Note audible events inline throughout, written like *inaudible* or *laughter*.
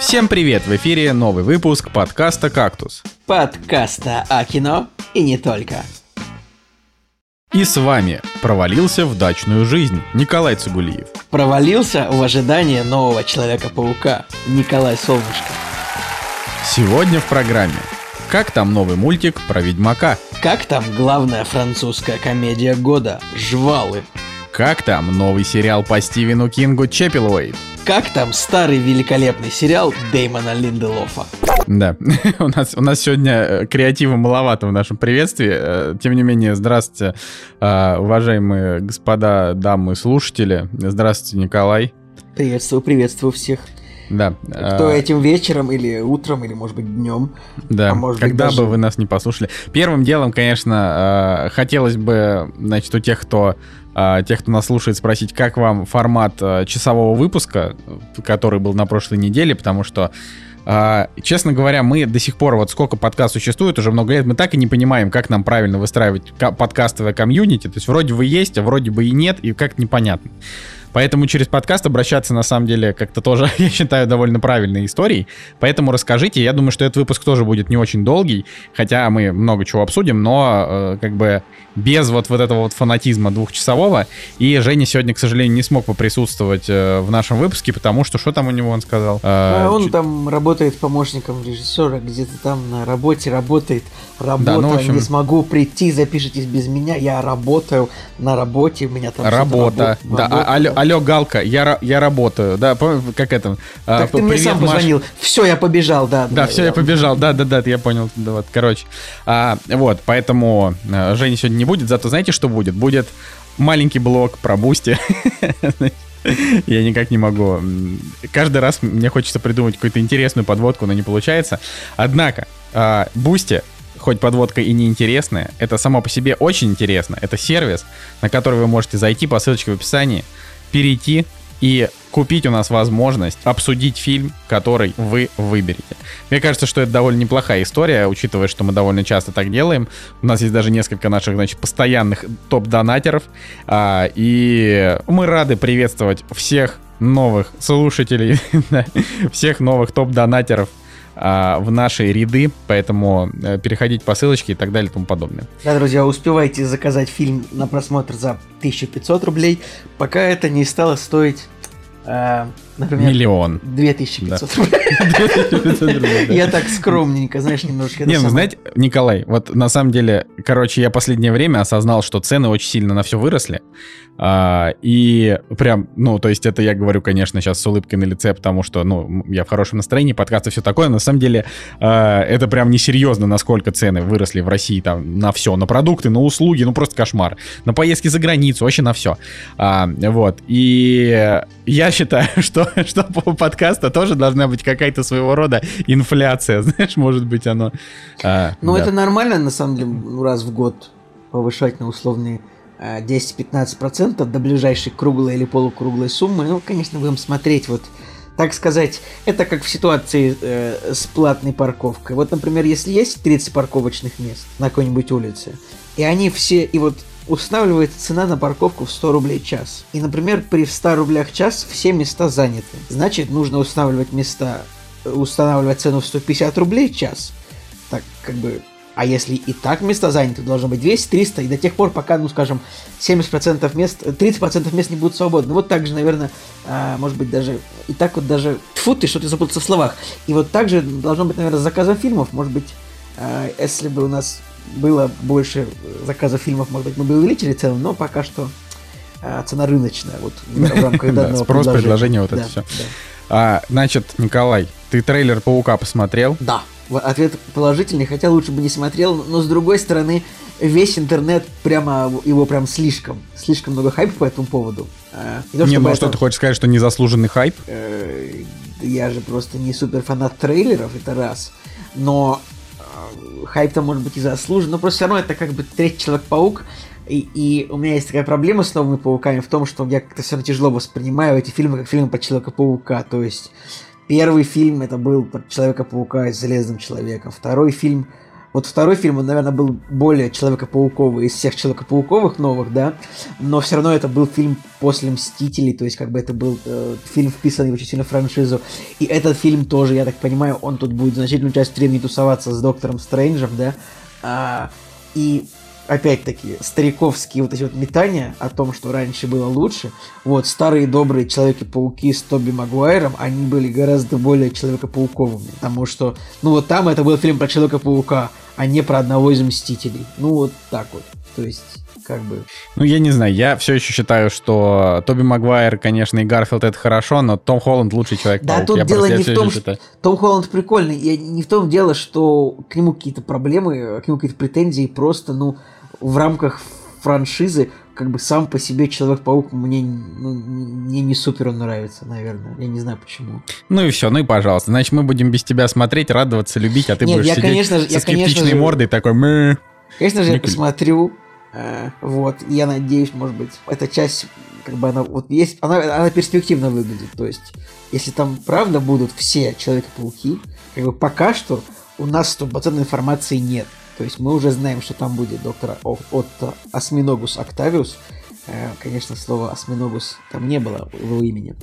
Всем привет! В эфире новый выпуск подкаста «Кактус». Подкаста о кино и не только. И с вами провалился в дачную жизнь Николай Цугулиев. Провалился в ожидании нового Человека-паука Николай Солнышко. Сегодня в программе Как там новый мультик про Ведьмака? Как там главная французская комедия года «Жвалы»? Как там новый сериал по Стивену Кингу Чеппелуэйт? Как там старый великолепный сериал Дэймона Линделофа? Да, *laughs* у нас, у нас сегодня э, креатива маловато в нашем приветствии. Э, тем не менее, здравствуйте, э, уважаемые господа, дамы, слушатели. Здравствуйте, Николай. Приветствую, приветствую всех. Да. Кто этим вечером или утром, или, может быть, днем. Да, а может когда быть, даже... бы вы нас не послушали. Первым делом, конечно, хотелось бы, значит, у тех, кто тех, кто нас слушает, спросить, как вам формат часового выпуска, который был на прошлой неделе, потому что Uh, честно говоря, мы до сих пор, вот сколько подкаст существует, уже много лет, мы так и не понимаем, как нам правильно выстраивать подкастовое комьюнити. То есть вроде бы есть, а вроде бы и нет, и как непонятно. Поэтому через подкаст обращаться, на самом деле, как-то тоже, *laughs* я считаю, довольно правильной историей. Поэтому расскажите. Я думаю, что этот выпуск тоже будет не очень долгий, хотя мы много чего обсудим, но э, как бы без вот, вот этого вот фанатизма двухчасового. И Женя сегодня, к сожалению, не смог поприсутствовать э, в нашем выпуске, потому что что там у него он сказал? Э, а он чуть... там работает помощником режиссера, где-то там на работе работает. Работа, да, ну, общем... не смогу прийти, запишитесь без меня, я работаю на работе, у меня там Работа, рабо- да, работа. алло, алло, Галка, я, я работаю, да, как это? А, так а, ты мне сам Маш... позвонил, все, я побежал, да. Да, да все, я, я побежал, да, да, да, я понял, да, вот, короче. А, вот, поэтому э, Жени сегодня не будет, зато знаете, что будет? Будет маленький блок про Бусти. *laughs* Я никак не могу. Каждый раз мне хочется придумать какую-то интересную подводку, но не получается. Однако, Бусти хоть подводка и неинтересная, это само по себе очень интересно. Это сервис, на который вы можете зайти по ссылочке в описании, перейти и купить у нас возможность обсудить фильм, который вы выберете. Мне кажется, что это довольно неплохая история, учитывая, что мы довольно часто так делаем. У нас есть даже несколько наших, значит, постоянных топ-донатеров. А, и мы рады приветствовать всех новых слушателей, *laughs* всех новых топ-донатеров в наши ряды, поэтому э, переходите по ссылочке и так далее и тому подобное. Да, друзья, успевайте заказать фильм на просмотр за 1500 рублей, пока это не стало стоить э, например, миллион. 2500 рублей. *laughs* Я так скромненько, знаешь, немножко. Не, ну знаете, Николай, вот на самом деле, короче, я последнее время осознал, что цены очень сильно на все выросли. А, и прям, ну, то есть это я говорю, конечно, сейчас с улыбкой на лице, потому что, ну, я в хорошем настроении, подкаст и все такое, но на самом деле а, это прям несерьезно, насколько цены выросли в России там на все, на продукты, на услуги, ну, просто кошмар. На поездки за границу, вообще на все. А, вот. И я считаю, *laughs* что *laughs* что по подкаста тоже должна быть какая-то своего рода инфляция, *laughs* знаешь, может быть оно... А, ну, да. это нормально, на самом деле, раз в год повышать на условные 10-15% а, до ближайшей круглой или полукруглой суммы. Ну, конечно, будем смотреть вот так сказать, это как в ситуации э, с платной парковкой. Вот, например, если есть 30 парковочных мест на какой-нибудь улице, и они все, и вот устанавливается цена на парковку в 100 рублей час. И, например, при 100 рублях час все места заняты. Значит, нужно устанавливать места, устанавливать цену в 150 рублей час. Так, как бы, а если и так места заняты, должно быть 200, 300, и до тех пор, пока, ну, скажем, 70% мест, 30% мест не будут свободны. Вот так же, наверное, а, может быть, даже, и так вот даже, тьфу ты, что ты запутался в словах. И вот так же должно быть, наверное, с заказом фильмов, может быть, а, если бы у нас было больше заказов фильмов, может быть, мы бы увеличили цену, но пока что а, цена рыночная. Вот в *laughs* рамках данного Спрос, предложение, вот это все. А, значит, Николай, ты трейлер Паука посмотрел? Да. Ответ положительный, хотя лучше бы не смотрел, но с другой стороны, весь интернет прямо его прям слишком, слишком много хайпа по этому поводу. А, не, то, не ну а это... что ты хочешь сказать, что незаслуженный хайп? Э, я же просто не супер фанат трейлеров, это раз. Но хайп-то может быть и заслужен, но просто все равно это как бы третий Человек-паук, и, и у меня есть такая проблема с новыми пауками в том, что я как-то все равно тяжело воспринимаю эти фильмы как фильмы по Человека-паука, то есть первый фильм это был про Человека-паука с Железным Человеком, второй фильм Вот второй фильм, он, наверное, был более Человека-пауковый из всех Человека-пауковых новых, да, но все равно это был фильм после Мстителей, то есть как бы это был э, фильм, вписанный очень сильно в франшизу. И этот фильм тоже, я так понимаю, он тут будет значительную часть времени тусоваться с Доктором Стрэнджем, да, а, и опять-таки, стариковские вот эти вот метания о том, что раньше было лучше. Вот, старые добрые Человеки-пауки с Тоби Магуайром, они были гораздо более Человека-пауковыми. Потому что, ну вот там это был фильм про Человека-паука, а не про одного из Мстителей. Ну вот так вот. То есть, как бы... Ну, я не знаю, я все еще считаю, что Тоби Магуайр, конечно, и Гарфилд это хорошо, но Том Холланд лучший человек. Да, тут я дело не в том, что Том Холланд прикольный, и не в том дело, что к нему какие-то проблемы, к нему какие-то претензии, просто, ну, в рамках франшизы, как бы сам по себе Человек-паук мне, ну, мне не супер он нравится, наверное. Я не знаю почему. Ну и все, ну и пожалуйста. Значит, мы будем без тебя смотреть, радоваться, любить, а ты Нет, будешь я, сидеть конечно, со я, скептичной конечно мордой такой... Мэ. Конечно же, я посмотрю. Э, вот, я надеюсь, может быть, эта часть, как бы она вот есть, она, она перспективно выглядит. То есть, если там правда будут все Человеки-пауки, как бы пока что у нас стопроцентной информации нет. То есть мы уже знаем, что там будет доктор Отто Осьминогус Октавиус. Э, конечно, слова Осьминогус там не было в его имени.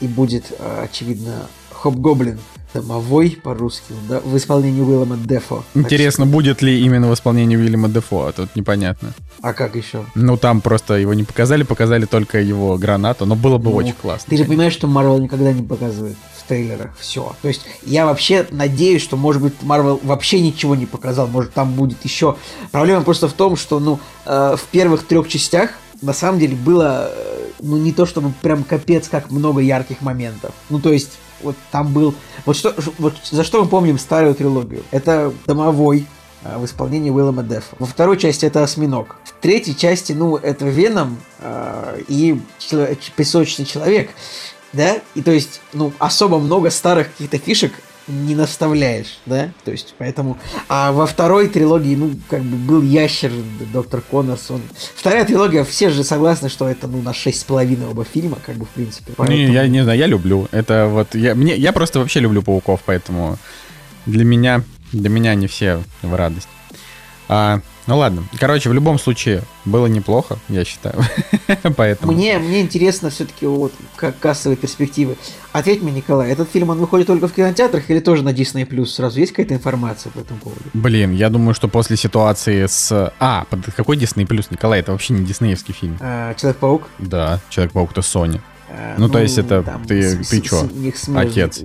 И будет, э, очевидно, Хоб-Гоблин домовой по-русски, да, в исполнении Уиллама Дефо. Интересно, что... будет ли именно в исполнении Уильяма Дефо, а тут непонятно. А как еще? Ну, там просто его не показали, показали только его гранату, но было бы ну, очень классно. Ты же понимаешь, что Марвел никогда не показывает трейлерах все. То есть я вообще надеюсь, что, может быть, Марвел вообще ничего не показал, может, там будет еще. Проблема просто в том, что, ну, э, в первых трех частях на самом деле было, э, ну, не то чтобы прям капец, как много ярких моментов. Ну, то есть, вот там был... Вот, что, вот за что мы помним старую трилогию? Это «Домовой», э, в исполнении Уиллама Деффа. Во второй части это осьминог. В третьей части, ну, это Веном э, и человек, песочный человек да, и то есть, ну, особо много старых каких-то фишек не наставляешь, да, то есть, поэтому, а во второй трилогии, ну, как бы был ящер, доктор Коннорс, он, вторая трилогия, все же согласны, что это, ну, на шесть с половиной оба фильма, как бы, в принципе, поэтому... Не, я не знаю, я люблю, это вот, я, мне, я просто вообще люблю пауков, поэтому для меня, для меня они все в радость. А, ну ладно. Короче, в любом случае, было неплохо, я считаю. *laughs* Поэтому. Мне, мне интересно все-таки вот как кассовые перспективы. Ответь мне, Николай, этот фильм он выходит только в кинотеатрах или тоже на Disney Plus? Сразу есть какая-то информация по этому поводу? Блин, я думаю, что после ситуации с. А, под какой Disney Plus, Николай? Это вообще не диснеевский фильм. А, Человек-паук? Да, Человек-паук это Sony. Ну, ну, то есть это там, ты, с, ты чё? Отец.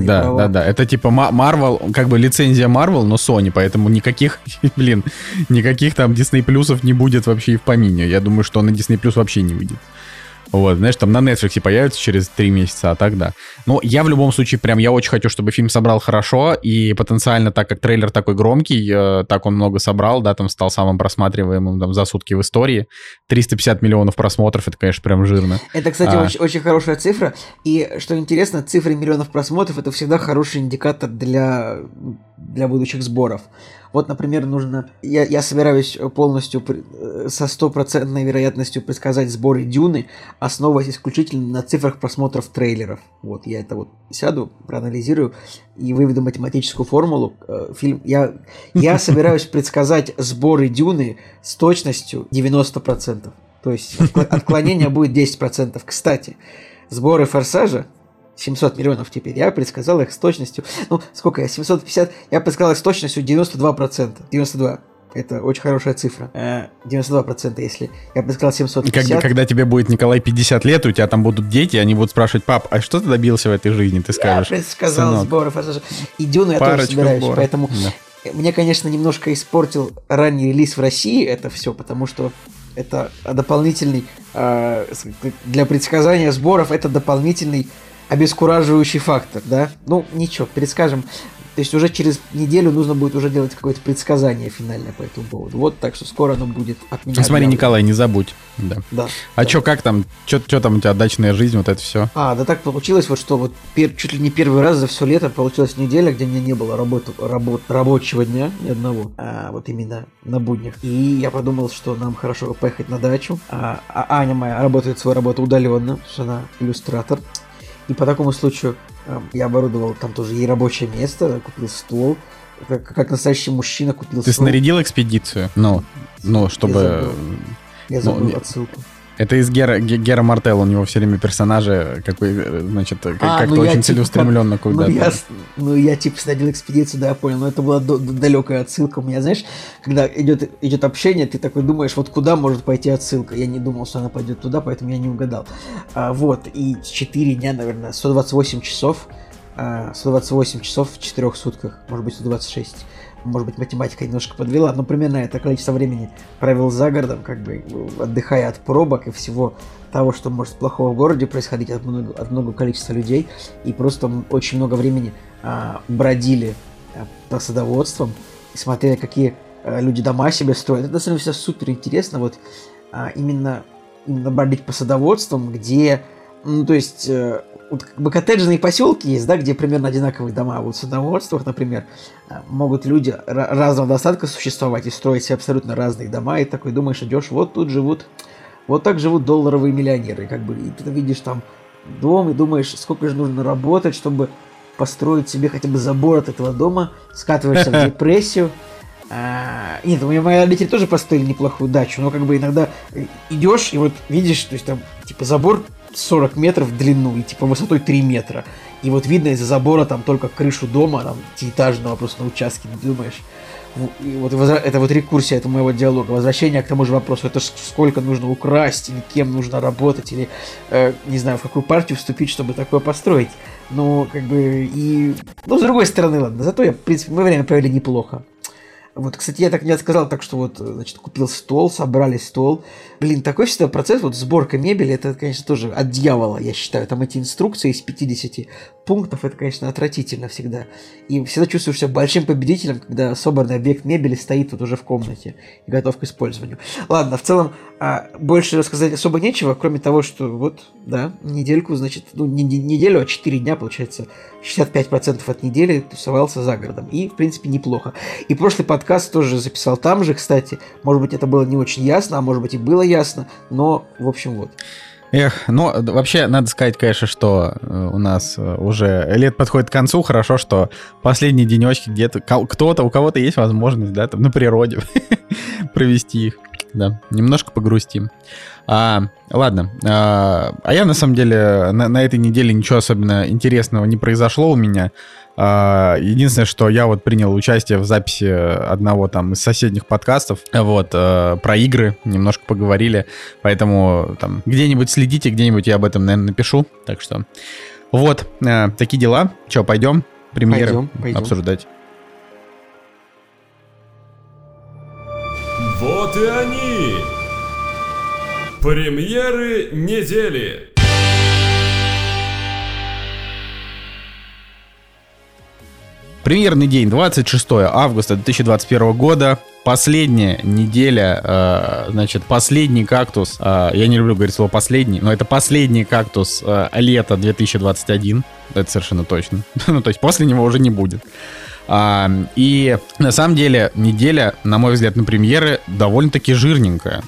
Да, права. да, да. Это типа Marvel, как бы лицензия Marvel, но Sony, поэтому никаких, *laughs* блин, никаких там Disney плюсов не будет вообще и в помине. Я думаю, что на Disney плюс вообще не выйдет. Вот, знаешь, там на Netflix появится через три месяца, а тогда. Но я в любом случае прям, я очень хочу, чтобы фильм собрал хорошо, и потенциально, так как трейлер такой громкий, э, так он много собрал, да, там стал самым просматриваемым там, за сутки в истории. 350 миллионов просмотров, это, конечно, прям жирно. Это, кстати, а... очень, очень хорошая цифра, и, что интересно, цифры миллионов просмотров, это всегда хороший индикатор для, для будущих сборов. Вот, например, нужно... Я, я собираюсь полностью э, со стопроцентной вероятностью предсказать сборы Дюны, основываясь исключительно на цифрах просмотров трейлеров. Вот, я это вот сяду, проанализирую и выведу математическую формулу. Э, фильм... Я, я *laughs* собираюсь предсказать сборы Дюны с точностью 90%. То есть отклонение будет 10%. Кстати, сборы Форсажа 700 миллионов теперь. Я предсказал их с точностью, ну, сколько я, 750, я предсказал их с точностью 92%. 92. Это очень хорошая цифра. 92%, э, если я предсказал 750. Когда, когда тебе будет, Николай, 50 лет, у тебя там будут дети, они будут спрашивать, пап, а что ты добился в этой жизни? Ты скажешь. Я предсказал сынок. сборы форсажа. И Дюну я тоже собираюсь, сбора. поэтому... Да. Мне, конечно, немножко испортил ранний релиз в России это все, потому что это дополнительный э, для предсказания сборов это дополнительный обескураживающий фактор, да? Ну, ничего, перескажем. То есть уже через неделю нужно будет уже делать какое-то предсказание финальное по этому поводу. Вот, так что скоро оно будет от меня. Смотри, Николай, не забудь. Да. да а да. что, как там? Что там у тебя дачная жизнь, вот это все? А, да так получилось, вот что вот пер, чуть ли не первый раз за все лето получилась неделя, где у меня не было работы, работ, рабочего дня ни одного, а вот именно на буднях. И я подумал, что нам хорошо поехать на дачу. А, а Аня моя работает свою работу удаленно, что она иллюстратор. И по такому случаю э, я оборудовал там тоже и рабочее место, купил стол, как, как настоящий мужчина купил Ты стол. снарядил экспедицию? Ну, ну, чтобы... Я забыл, Я забыл ну, отсылку. Это из Гера, Гера Мартел, у него все время персонажи, какой, значит, как, а, как-то ну очень типа, целеустремленно как, куда-то. Ну я, ну, я типа снадил экспедицию, да, я понял, но это была до, далекая отсылка. У меня, знаешь, когда идет, идет общение, ты такой думаешь, вот куда может пойти отсылка. Я не думал, что она пойдет туда, поэтому я не угадал. А, вот, и 4 дня, наверное, 128 часов, а, 128 часов в 4 сутках, может быть, 126 может быть, математика немножко подвела, но примерно это количество времени провел за городом, как бы отдыхая от пробок и всего того, что может плохого в городе происходить от много, от много количества людей, и просто очень много времени а, бродили а, по садоводствам и смотрели, какие а, люди дома себе строят. Это на самом деле все супер интересно, вот а, именно, именно бродить по садоводствам, где, ну, то есть... А, вот как бы коттеджные поселки есть, да, где примерно одинаковые дома. Вот в садоводствах, например, э, могут люди разного достатка существовать и строить себе абсолютно разные дома, и такой думаешь, идешь, вот тут живут, вот так живут долларовые миллионеры, как бы, и ты видишь там дом и думаешь, сколько же нужно работать, чтобы построить себе хотя бы забор от этого дома, скатываешься в *laughs* депрессию. А, нет, у меня мои родители тоже построили неплохую дачу, но как бы иногда идешь и вот видишь, то есть там типа забор 40 метров в длину и типа высотой 3 метра. И вот видно из-за забора там только крышу дома, там, этажного просто на участке, ты думаешь. И вот это вот рекурсия этого моего диалога, возвращение к тому же вопросу, это сколько нужно украсть, или кем нужно работать, или, э, не знаю, в какую партию вступить, чтобы такое построить. Ну, как бы, и... Ну, с другой стороны, ладно, зато я, в принципе, мы время провели неплохо. Вот, кстати, я так не сказал, так что вот, значит, купил стол, собрали стол. Блин, такой всегда процесс, вот сборка мебели, это, конечно, тоже от дьявола, я считаю. Там эти инструкции из 50 пунктов, это, конечно, отвратительно всегда. И всегда чувствуешь себя большим победителем, когда собранный объект мебели стоит вот уже в комнате и готов к использованию. Ладно, в целом, а, больше рассказать особо нечего, кроме того, что вот, да, недельку, значит, ну, не, не неделю, а 4 дня, получается, 65% от недели тусовался за городом. И, в принципе, неплохо. И прошлый подкаст тоже записал там же, кстати. Может быть, это было не очень ясно, а может быть и было ясно, но, в общем, вот. Эх, ну, вообще, надо сказать, конечно, что э, у нас э, уже лет подходит к концу. Хорошо, что последние денечки где-то кто-то, у кого-то есть возможность, да, там на природе *laughs* провести их. Да, немножко погрустим. А, ладно. А, а я на самом деле на, на этой неделе ничего особенно интересного не произошло у меня. А, единственное, что я вот принял участие в записи одного там из соседних подкастов, вот, а, про игры, немножко поговорили, поэтому там где-нибудь следите, где-нибудь я об этом, наверное, напишу, так что вот, а, такие дела. Че, пойдем премьеры пойдем, пойдем. обсуждать? Вот и они! Премьеры недели! Премьерный день, 26 августа 2021 года. Последняя неделя, э, значит, последний кактус. Э, я не люблю говорить слово последний, но это последний кактус э, лета 2021. Это совершенно точно. *laughs* ну, то есть после него уже не будет. И на самом деле неделя, на мой взгляд, на премьеры довольно-таки жирненькая.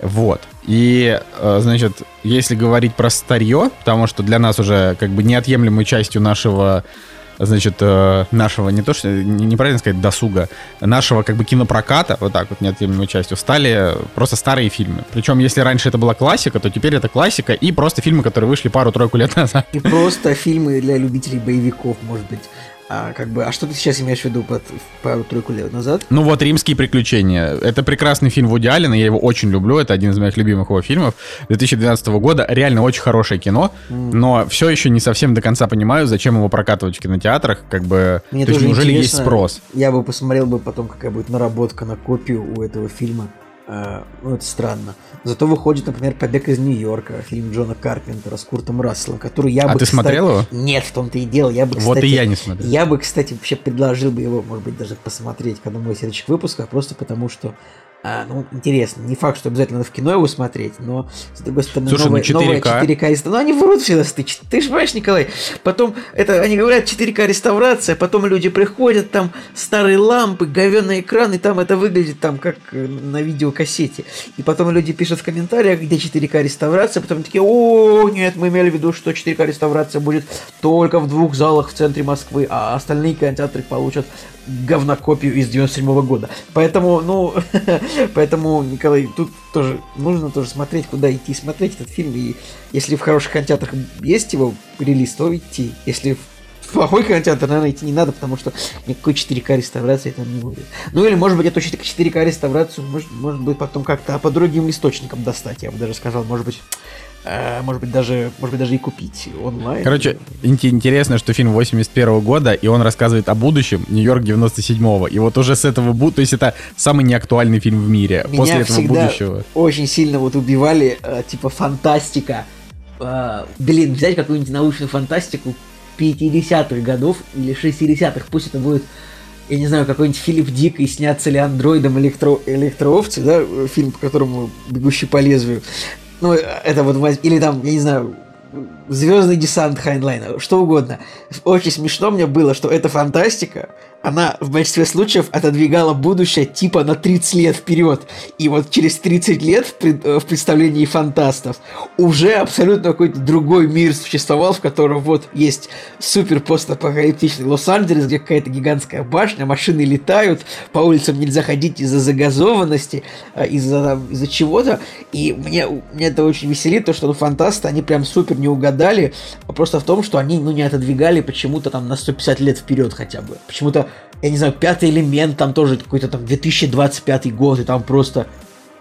Вот. И, э, значит, если говорить про старье, потому что для нас уже как бы неотъемлемой частью нашего значит, э, нашего, не то что, неправильно сказать, досуга, нашего как бы кинопроката, вот так вот неотъемлемой частью, стали просто старые фильмы. Причем, если раньше это была классика, то теперь это классика и просто фильмы, которые вышли пару-тройку лет назад. И просто фильмы для любителей боевиков, может быть. А, как бы, а что ты сейчас имеешь в виду под пару-тройку лет назад? Ну вот «Римские приключения». Это прекрасный фильм Вуди Аллена, я его очень люблю, это один из моих любимых его фильмов 2012 года. Реально очень хорошее кино, mm. но все еще не совсем до конца понимаю, зачем его прокатывать в кинотеатрах, как бы... Мне то есть неужели есть спрос? Я бы посмотрел бы потом, какая будет наработка на копию у этого фильма. Uh, ну, это странно. Зато выходит, например, «Побег из Нью-Йорка», фильм Джона Карпентера с Куртом Расселом, который я а бы, ты кстати... смотрел его? Нет, в том-то и дело. Я бы, кстати, вот и я не смотрел. Я бы, кстати, вообще предложил бы его, может быть, даже посмотреть к одному из следующих выпусков, просто потому что а, ну, интересно. Не факт, что обязательно в кино его смотреть, но, с другой стороны, Слушай, новая, ну 4К. новая 4К Ну, они врут всегда, ты, ты же понимаешь, Николай? Потом, это, они говорят 4К реставрация, потом люди приходят, там старые лампы, говенный экран, и там это выглядит там как э, на видеокассете. И потом люди пишут в комментариях, где 4К реставрация, потом такие, о, нет, мы имели в виду, что 4К реставрация будет только в двух залах в центре Москвы, а остальные кинотеатры получат говнокопию из 97 -го года. Поэтому, ну, *laughs* поэтому, Николай, тут тоже нужно тоже смотреть, куда идти смотреть этот фильм. И если в хороших кинотеатрах есть его релиз, то идти. Если в плохой кинотеатр, наверное, идти не надо, потому что никакой 4К реставрации там не будет. Ну или, может быть, эту 4К реставрацию может, может быть потом как-то по другим источникам достать, я бы даже сказал. Может быть, может быть, даже, может быть, даже и купить онлайн. Короче, интересно, что фильм 81 года, и он рассказывает о будущем Нью-Йорк 97-го. И вот уже с этого будущего, то есть это самый неактуальный фильм в мире. Меня после этого будущего. очень сильно вот убивали, э, типа, фантастика. Э, блин, взять какую-нибудь научную фантастику 50-х годов или 60-х, пусть это будет я не знаю, какой-нибудь Филипп Дик и снятся ли андроидом электро, электроовцы, да, фильм, по которому «Бегущий по лезвию». Ну, это вот, или там, я не знаю, Звездный десант Хайнлайна, что угодно. Очень смешно мне было, что это фантастика, она в большинстве случаев отодвигала будущее типа на 30 лет вперед. И вот через 30 лет э, в представлении фантастов уже абсолютно какой-то другой мир существовал, в котором вот есть супер постапокалиптичный Лос-Анджелес, где какая-то гигантская башня, машины летают, по улицам нельзя ходить из-за загазованности, э, из-за из чего-то. И мне, мне это очень веселит, то, что ну, фантасты, они прям супер не угадали. Вопрос в том, что они ну, не отодвигали почему-то там на 150 лет вперед хотя бы. Почему-то я не знаю, пятый элемент, там тоже какой-то там 2025 год, и там просто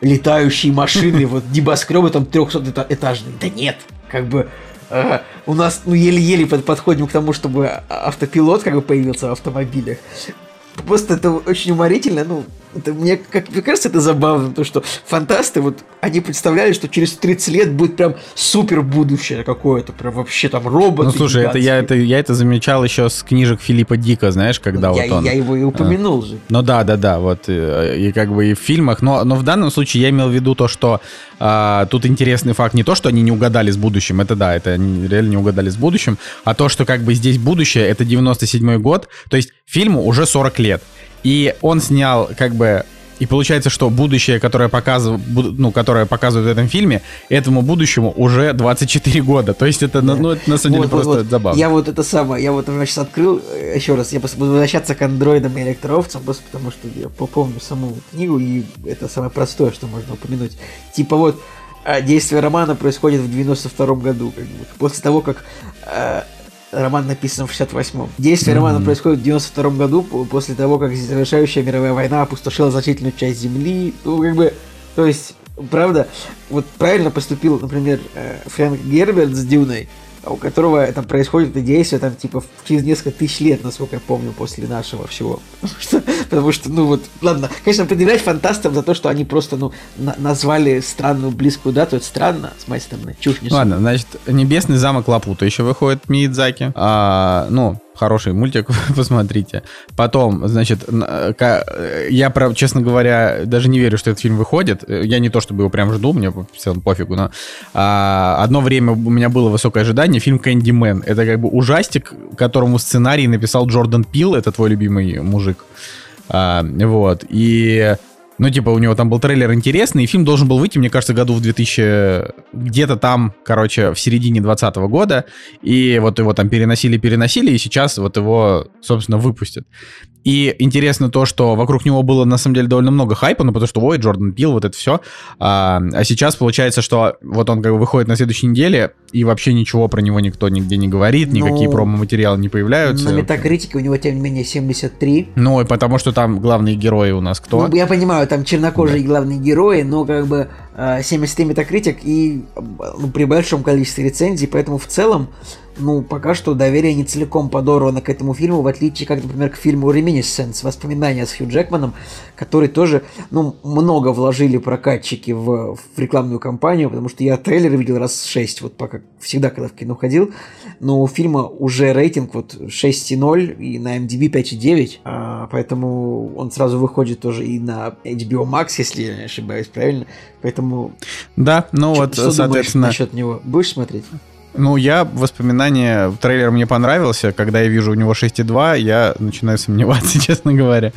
летающие машины, вот небоскребы там 300-этажные. Да нет, как бы э, у нас ну еле-еле подходим к тому, чтобы автопилот как бы появился в автомобилях. Просто это очень уморительно, ну, это мне, как мне кажется, это забавно, то, что фантасты, вот, они представляли, что через 30 лет будет прям супер будущее какое-то, прям вообще там робот. Ну, слушай, это я, это я это замечал еще с книжек Филиппа Дика, знаешь, когда я, вот он... Я его и упомянул а, же. Ну да, да, да, вот, и, э, и как бы и в фильмах, но, но в данном случае я имел в виду то, что а, тут интересный факт не то, что они не угадали с будущим, это да, это они реально не угадали с будущим, а то, что как бы здесь будущее, это 97-й год, то есть фильму уже 40 лет. И он снял как бы и получается, что будущее, которое, показыв... ну, которое показывают в этом фильме, этому будущему уже 24 года. То есть это, да. ну, это на самом деле вот, просто вот. забавно. Я вот это самое, я вот сейчас открыл, э, еще раз, я буду возвращаться к андроидам и электроовцам, просто потому что я помню саму книгу, и это самое простое, что можно упомянуть. Типа вот, э, действие романа происходит в 92 году, как бы, после того, как э, Роман написан в 68-м. Действие mm-hmm. романа происходит в 92 году, после того, как завершающая мировая война опустошила значительную часть земли. Ну, как бы, то есть, правда, вот правильно поступил, например, э, Фрэнк Герберт с Дюной, у которого там происходит это действие там типа через несколько тысяч лет, насколько я помню, после нашего всего. *laughs* Потому что, потому что ну вот, ладно, конечно, предъявлять фантастам за то, что они просто, ну, на назвали странную близкую дату, это странно, с моей стороны, чушь не Ладно, значит, «Небесный замок Лапута» еще выходит Миядзаки. А, ну, хороший мультик, *laughs* посмотрите. Потом, значит, я, честно говоря, даже не верю, что этот фильм выходит. Я не то чтобы его прям жду, мне в целом пофигу, но а, одно время у меня было высокое ожидание. Фильм «Кэнди Мэн». Это как бы ужастик, которому сценарий написал Джордан Пил, это твой любимый мужик. А, вот. И ну, типа, у него там был трейлер интересный, и фильм должен был выйти, мне кажется, году в 2000... Где-то там, короче, в середине 2020 года. И вот его там переносили-переносили, и сейчас вот его, собственно, выпустят. И интересно то, что вокруг него было на самом деле довольно много хайпа, ну потому что, ой, Джордан Пил, вот это все. А, а сейчас получается, что вот он как бы выходит на следующей неделе, и вообще ничего про него никто нигде не говорит, ну, никакие промо-материалы не появляются. На метакритике у него, тем не менее, 73. Ну, и потому что там главные герои у нас кто? Ну, я понимаю, там чернокожие да. главные герои, но как бы 73 а, метакритик и ну, при большом количестве рецензий, поэтому в целом ну, пока что доверие не целиком подорвано к этому фильму, в отличие, как, например, к фильму «Реминисценс», «Воспоминания с Хью Джекманом», который тоже, ну, много вложили прокатчики в, в рекламную кампанию, потому что я трейлер видел раз шесть, вот пока всегда, когда в кино ходил, но у фильма уже рейтинг вот 6,0 и на MDB 5,9, а, поэтому он сразу выходит тоже и на HBO Max, если я не ошибаюсь, правильно? Поэтому... Да, ну вот, что соответственно... насчет него? Будешь смотреть? Ну, я воспоминания, трейлер мне понравился. Когда я вижу у него 6,2, я начинаю сомневаться, *laughs* честно говоря.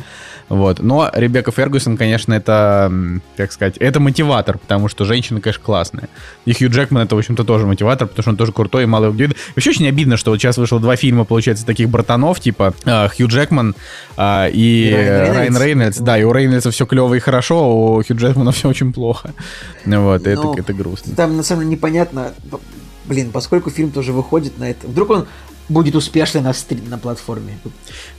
Вот. Но Ребекка Фергюсон, конечно, это, как сказать, это мотиватор, потому что женщина, конечно, классная. И Хью Джекман это, в общем-то, тоже мотиватор, потому что он тоже крутой и его где Вообще очень обидно, что вот сейчас вышло два фильма, получается, таких братанов, типа э, Хью Джекман э, и, и Райан, Райан Рейнольдс. Да, и у Рейнольдса все клево и хорошо, а у Хью Джекмана все очень плохо. *laughs* Вот, это, ну, это грустно. Там, на самом деле, непонятно, блин, поскольку фильм тоже выходит на это, вдруг он будет успешный на, стрим, на платформе.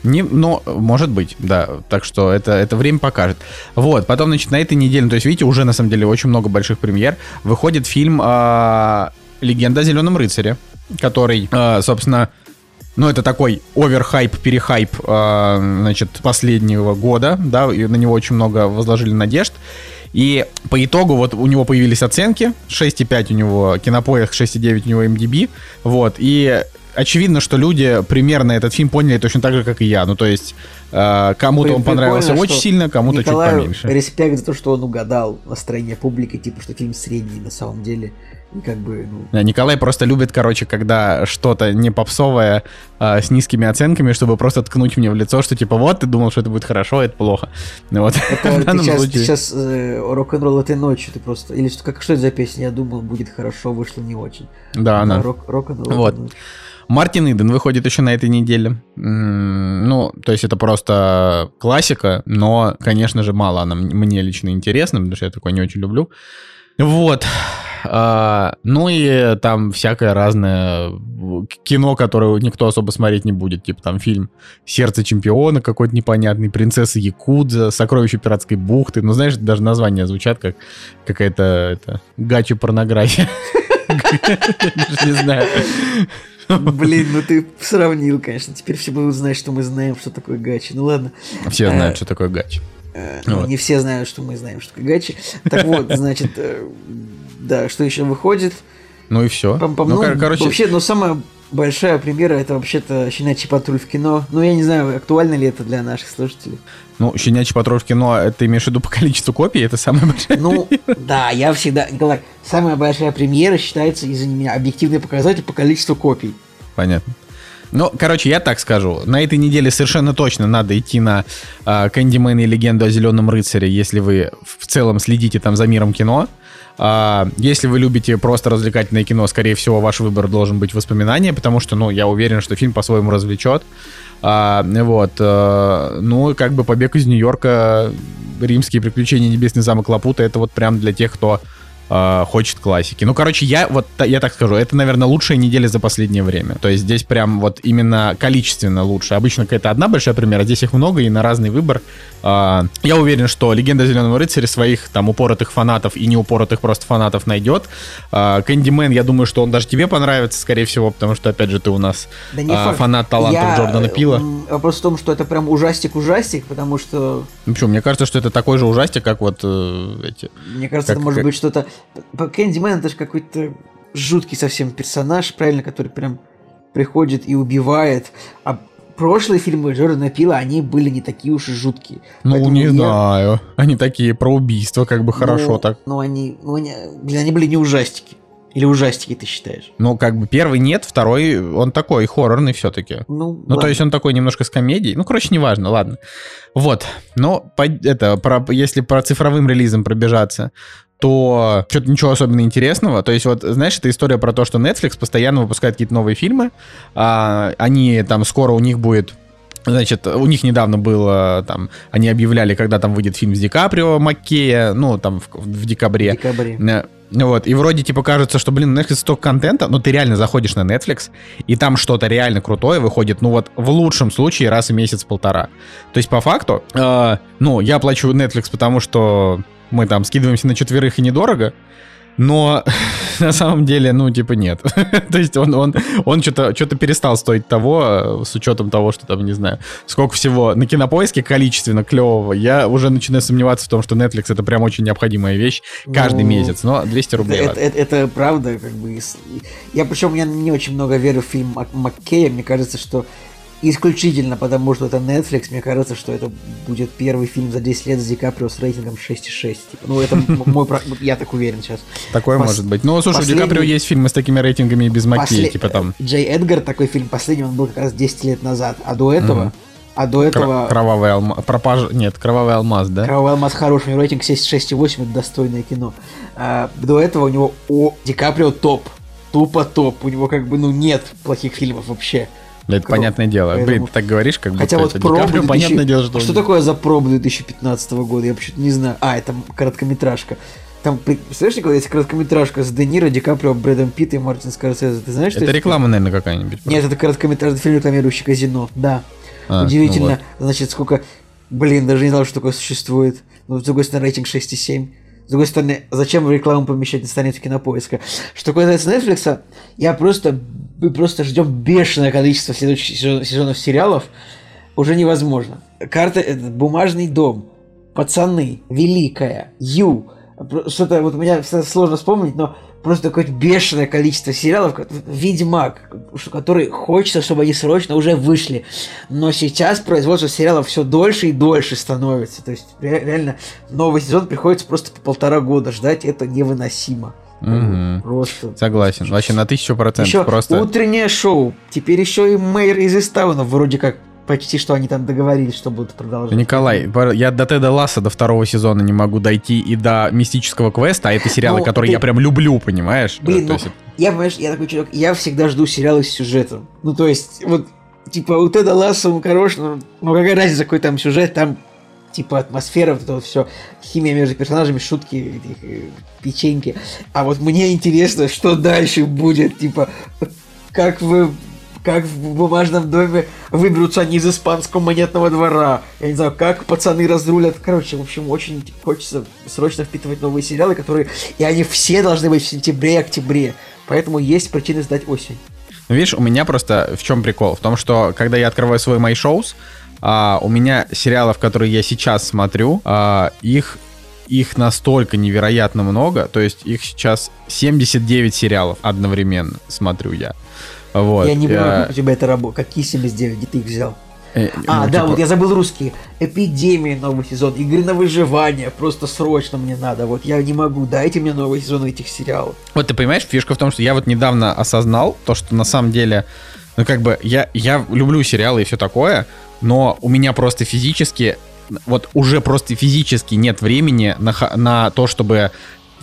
Не, ну, может быть, да. Так что это, это время покажет. Вот, потом, значит, на этой неделе, то есть, видите, уже на самом деле очень много больших премьер. Выходит фильм э, «Легенда о Зеленом рыцаре», который, э, собственно, ну, это такой оверхайп, перехайп, э, значит, последнего года, да, и на него очень много возложили надежд. И по итогу вот у него появились оценки, 6,5 у него кинопоиск, 6,9 у него MDB, вот, и очевидно, что люди примерно этот фильм поняли точно так же, как и я. Ну, то есть, э, кому-то он понравился очень сильно, кому-то чуть поменьше. респект за то, что он угадал настроение публики, типа, что фильм средний на самом деле. И как бы, ну... Николай просто любит, короче, когда что-то не попсовое а, с низкими оценками, чтобы просто ткнуть мне в лицо, что типа вот, ты думал, что это будет хорошо, а это плохо. Вот. Это, *laughs* ты, сейчас, ты сейчас э, рок-н-ролл этой ночью, ты просто... Или что, как, что это за песня? Я думал, будет хорошо, вышло не очень. Да, она. Рок, рок-н-ролл вот. Мартин Иден выходит еще на этой неделе. Ну, то есть это просто классика, но, конечно же, мало она мне лично интересна, потому что я такое не очень люблю. Вот. А, ну и там всякое разное кино, которое никто особо смотреть не будет. Типа там фильм «Сердце чемпиона» какой-то непонятный, «Принцесса Якудза», «Сокровище пиратской бухты». Ну, знаешь, даже названия звучат как какая-то это, гачи порнография. Не знаю. Блин, ну ты сравнил, конечно. Теперь все будут знать, что мы знаем, что такое гачи. Ну ладно. Все знают, э, что такое гачи. Э, ну, вот. Не все знают, что мы знаем, что такое гачи. Так вот, *laughs* значит, э, да, что еще выходит? Ну и все. Пам -пам. Ну, ну, короче... Вообще, ну самое большая премьера это вообще-то «Щенячий патруль» в кино. Ну, я не знаю, актуально ли это для наших слушателей. Ну, «Щенячий патруль» в кино, это имеешь в виду по количеству копий? Это самая большая Ну, да, я всегда... Николай, самая большая премьера считается, извини меня, объективный показатель по количеству копий. Понятно. Ну, короче, я так скажу. На этой неделе совершенно точно надо идти на э, Кэндимен и Легенду о Зеленом Рыцаре, если вы в целом следите там за миром кино. А, если вы любите просто развлекательное кино, скорее всего, ваш выбор должен быть воспоминания, потому что, ну, я уверен, что фильм по-своему развлечет. А, вот. А, ну, как бы «Побег из Нью-Йорка», «Римские приключения. Небесный замок Лапута» — это вот прям для тех, кто э, хочет классики. Ну, короче, я вот я так скажу, это, наверное, лучшая неделя за последнее время. То есть здесь прям вот именно количественно лучше. Обычно какая-то одна большая примера, здесь их много и на разный выбор. Э, я уверен, что Легенда Зеленого рыцаря своих там упоротых фанатов и неупоротых просто фанатов найдет. Э, Кэндимен, я думаю, что он даже тебе понравится, скорее всего, потому что, опять же, ты у нас да не э, фанат талантов я... Джордана Пила. Вопрос в том, что это прям ужастик-ужастик, потому что... Ну, почему? Мне кажется, что это такой же ужастик, как вот э, эти... Мне кажется, как, это может как... быть что-то Кэндимен это же какой-то жуткий совсем персонаж, правильно, который прям приходит и убивает. А прошлые фильмы Джордана Пила, они были не такие уж и жуткие. Ну, Поэтому не я... знаю. Они такие про убийство, как бы ну, хорошо так. Ну, они, ну, они, они были не ужастики. Или ужастики, ты считаешь? Ну, как бы первый нет, второй он такой хоррорный все-таки. Ну, ну то есть он такой немножко с комедией. Ну, короче, неважно, ладно. Вот. Но по, это, про, если про цифровым релизом пробежаться, то что-то ничего особенно интересного. То есть вот, знаешь, это история про то, что Netflix постоянно выпускает какие-то новые фильмы. А, они там скоро у них будет Значит, у них недавно было, там, они объявляли, когда там выйдет фильм с Ди Каприо, Маккея, ну, там, в, в декабре. В декабре. Э, вот, и вроде, типа, кажется, что, блин, Netflix столько контента, но ты реально заходишь на Netflix, и там что-то реально крутое выходит, ну, вот, в лучшем случае раз в месяц-полтора. То есть, по факту, э, ну, я плачу Netflix, потому что мы там скидываемся на четверых и недорого, но *laughs* на самом деле, ну, типа, нет. *laughs* То есть он, он, он что-то что перестал стоить того, с учетом того, что там, не знаю, сколько всего на кинопоиске количественно клевого. Я уже начинаю сомневаться в том, что Netflix это прям очень необходимая вещь каждый ну, месяц. Но 200 рублей. Это, это, это правда, как бы. Я причем я не очень много верю в фильм Маккея. Мне кажется, что исключительно потому, что это Netflix, мне кажется, что это будет первый фильм за 10 лет с Ди Каприо с рейтингом 6,6. Типа. Ну, это мой... Я так уверен сейчас. Такое может быть. Ну, слушай, у Ди Каприо есть фильмы с такими рейтингами без макии, типа там... Джей Эдгар, такой фильм последний, он был как раз 10 лет назад. А до этого... А до этого... Кровавый алмаз. Пропажа... Нет, кровавый алмаз, да? Кровавый алмаз хороший, у него рейтинг 6,8, это достойное кино. А, до этого у него о, Ди Каприо топ. Тупо топ. У него как бы, ну, нет плохих фильмов вообще. Да, это понятное дело. Поэтому... Блин, ты так говоришь, как Хотя будто вот это Ди понятное дело, что... Что такое за пробу 2015 года? Я почему-то не знаю. А, это короткометражка. Там, представляешь, Николай, есть короткометражка с Де Ниро, Ди Каприо, Брэдом Питт и Мартин Скорсезе. Ты знаешь, что это? реклама, наверное, какая-нибудь. Нет, это короткометражный фильм, рекламирующий казино. Да. А, Удивительно. Ну вот. Значит, сколько... Блин, даже не знал, что такое существует. Но, с другой стороны, рейтинг 6,7. С другой стороны, зачем рекламу помещать на страницу кинопоиска? Что касается Netflix, я просто, мы просто ждем бешеное количество следующих сезонов, сезонов сериалов. Уже невозможно. Карта, этот, бумажный дом, пацаны, великая, Ю. Что-то вот у меня сложно вспомнить, но просто какое-то бешеное количество сериалов, Ведьмак, которые хочется, чтобы они срочно уже вышли. Но сейчас производство сериалов все дольше и дольше становится. То есть реально новый сезон приходится просто по полтора года ждать, это невыносимо. Угу. Просто. Согласен. Вообще на тысячу процентов. Еще просто... утреннее шоу. Теперь еще и мэр из Истауна вроде как почти что они там договорились, что будут продолжать. Николай, я до Теда Ласса до второго сезона не могу дойти и до мистического квеста, а это сериалы, ну, которые ты... я прям люблю, понимаешь? Блин, ну, есть... я, понимаешь, я такой человек, я всегда жду сериалы с сюжетом. Ну, то есть, вот, типа, у Теда Ласса он хорош, но, ну, какая разница, какой там сюжет, там, типа, атмосфера, вот это вот все, химия между персонажами, шутки, э, печеньки. А вот мне интересно, что дальше будет, типа, как вы как в бумажном доме выберутся они из испанского монетного двора. Я не знаю, как пацаны разрулят. Короче, в общем, очень хочется срочно впитывать новые сериалы, которые... И они все должны быть в сентябре и октябре. Поэтому есть причины сдать осень. Ну, видишь, у меня просто в чем прикол? В том, что когда я открываю свой My Shows, а, у меня сериалов, которые я сейчас смотрю, а, их их настолько невероятно много, то есть их сейчас 79 сериалов одновременно смотрю я. Вот. Я не понимаю, как у тебя это работает. Какие 79? Где ты их взял? Э, а, ну, да, типа... вот я забыл русские. Эпидемия новый сезон, игры на выживание, просто срочно мне надо. Вот я не могу, дайте мне новый сезон этих сериалов. Вот ты понимаешь, фишка в том, что я вот недавно осознал то, что на самом деле, ну как бы я, я люблю сериалы и все такое, но у меня просто физически вот уже просто физически нет времени на, на то, чтобы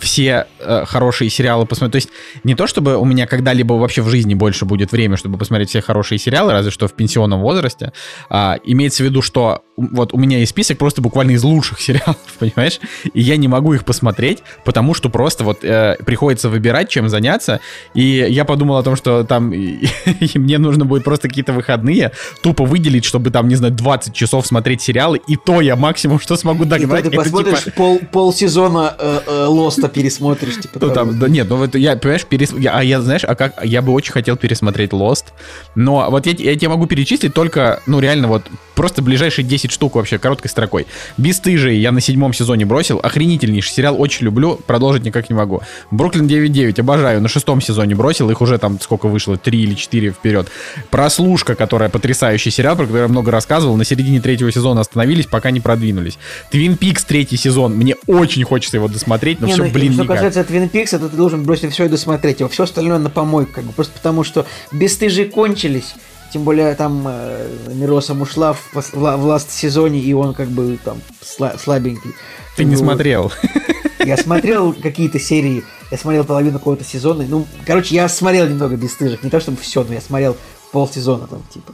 все э, хорошие сериалы посмотреть. То есть не то, чтобы у меня когда-либо вообще в жизни больше будет время, чтобы посмотреть все хорошие сериалы, разве что в пенсионном возрасте. А, имеется в виду, что вот у меня есть список просто буквально из лучших *laughs* сериалов, понимаешь? И я не могу их посмотреть, потому что просто вот э, приходится выбирать, чем заняться. И я подумал о том, что там *laughs* мне нужно будет просто какие-то выходные тупо выделить, чтобы там, не знаю, 20 часов смотреть сериалы, и то я максимум что смогу догнать. И ты посмотришь типа... пол, пол сезона э, э, Лоста пересмотришь, типа. Ну, там, да, нет, ну это я, понимаешь, перес... я, а я, знаешь, а как я бы очень хотел пересмотреть Lost, но вот я, я тебе могу перечислить только, ну реально вот просто ближайшие 10 штук вообще короткой строкой. Бестыжие я на седьмом сезоне бросил, охренительнейший сериал, очень люблю, продолжить никак не могу. Бруклин 9.9 обожаю, на шестом сезоне бросил, их уже там сколько вышло, 3 или 4 вперед. Прослушка, которая потрясающий сериал, про который я много рассказывал, на середине третьего сезона остановились, пока не продвинулись. Твин Пикс третий сезон, мне очень хочется его досмотреть, но не, все, ну, блин, Что никак. касается Твин Пикса, то ты должен бросить все и досмотреть его. Все остальное на помойку, как бы, просто потому что бесстыжие кончились. Тем более там э, Миросом ушла в, в, в ласт сезоне, и он как бы там сла, слабенький. Ты не смотрел. Я *laughs* смотрел какие-то серии, я смотрел половину какого-то сезона. Ну, короче, я смотрел немного бесстыжих. Не то чтобы все, но я смотрел полсезона там, типа.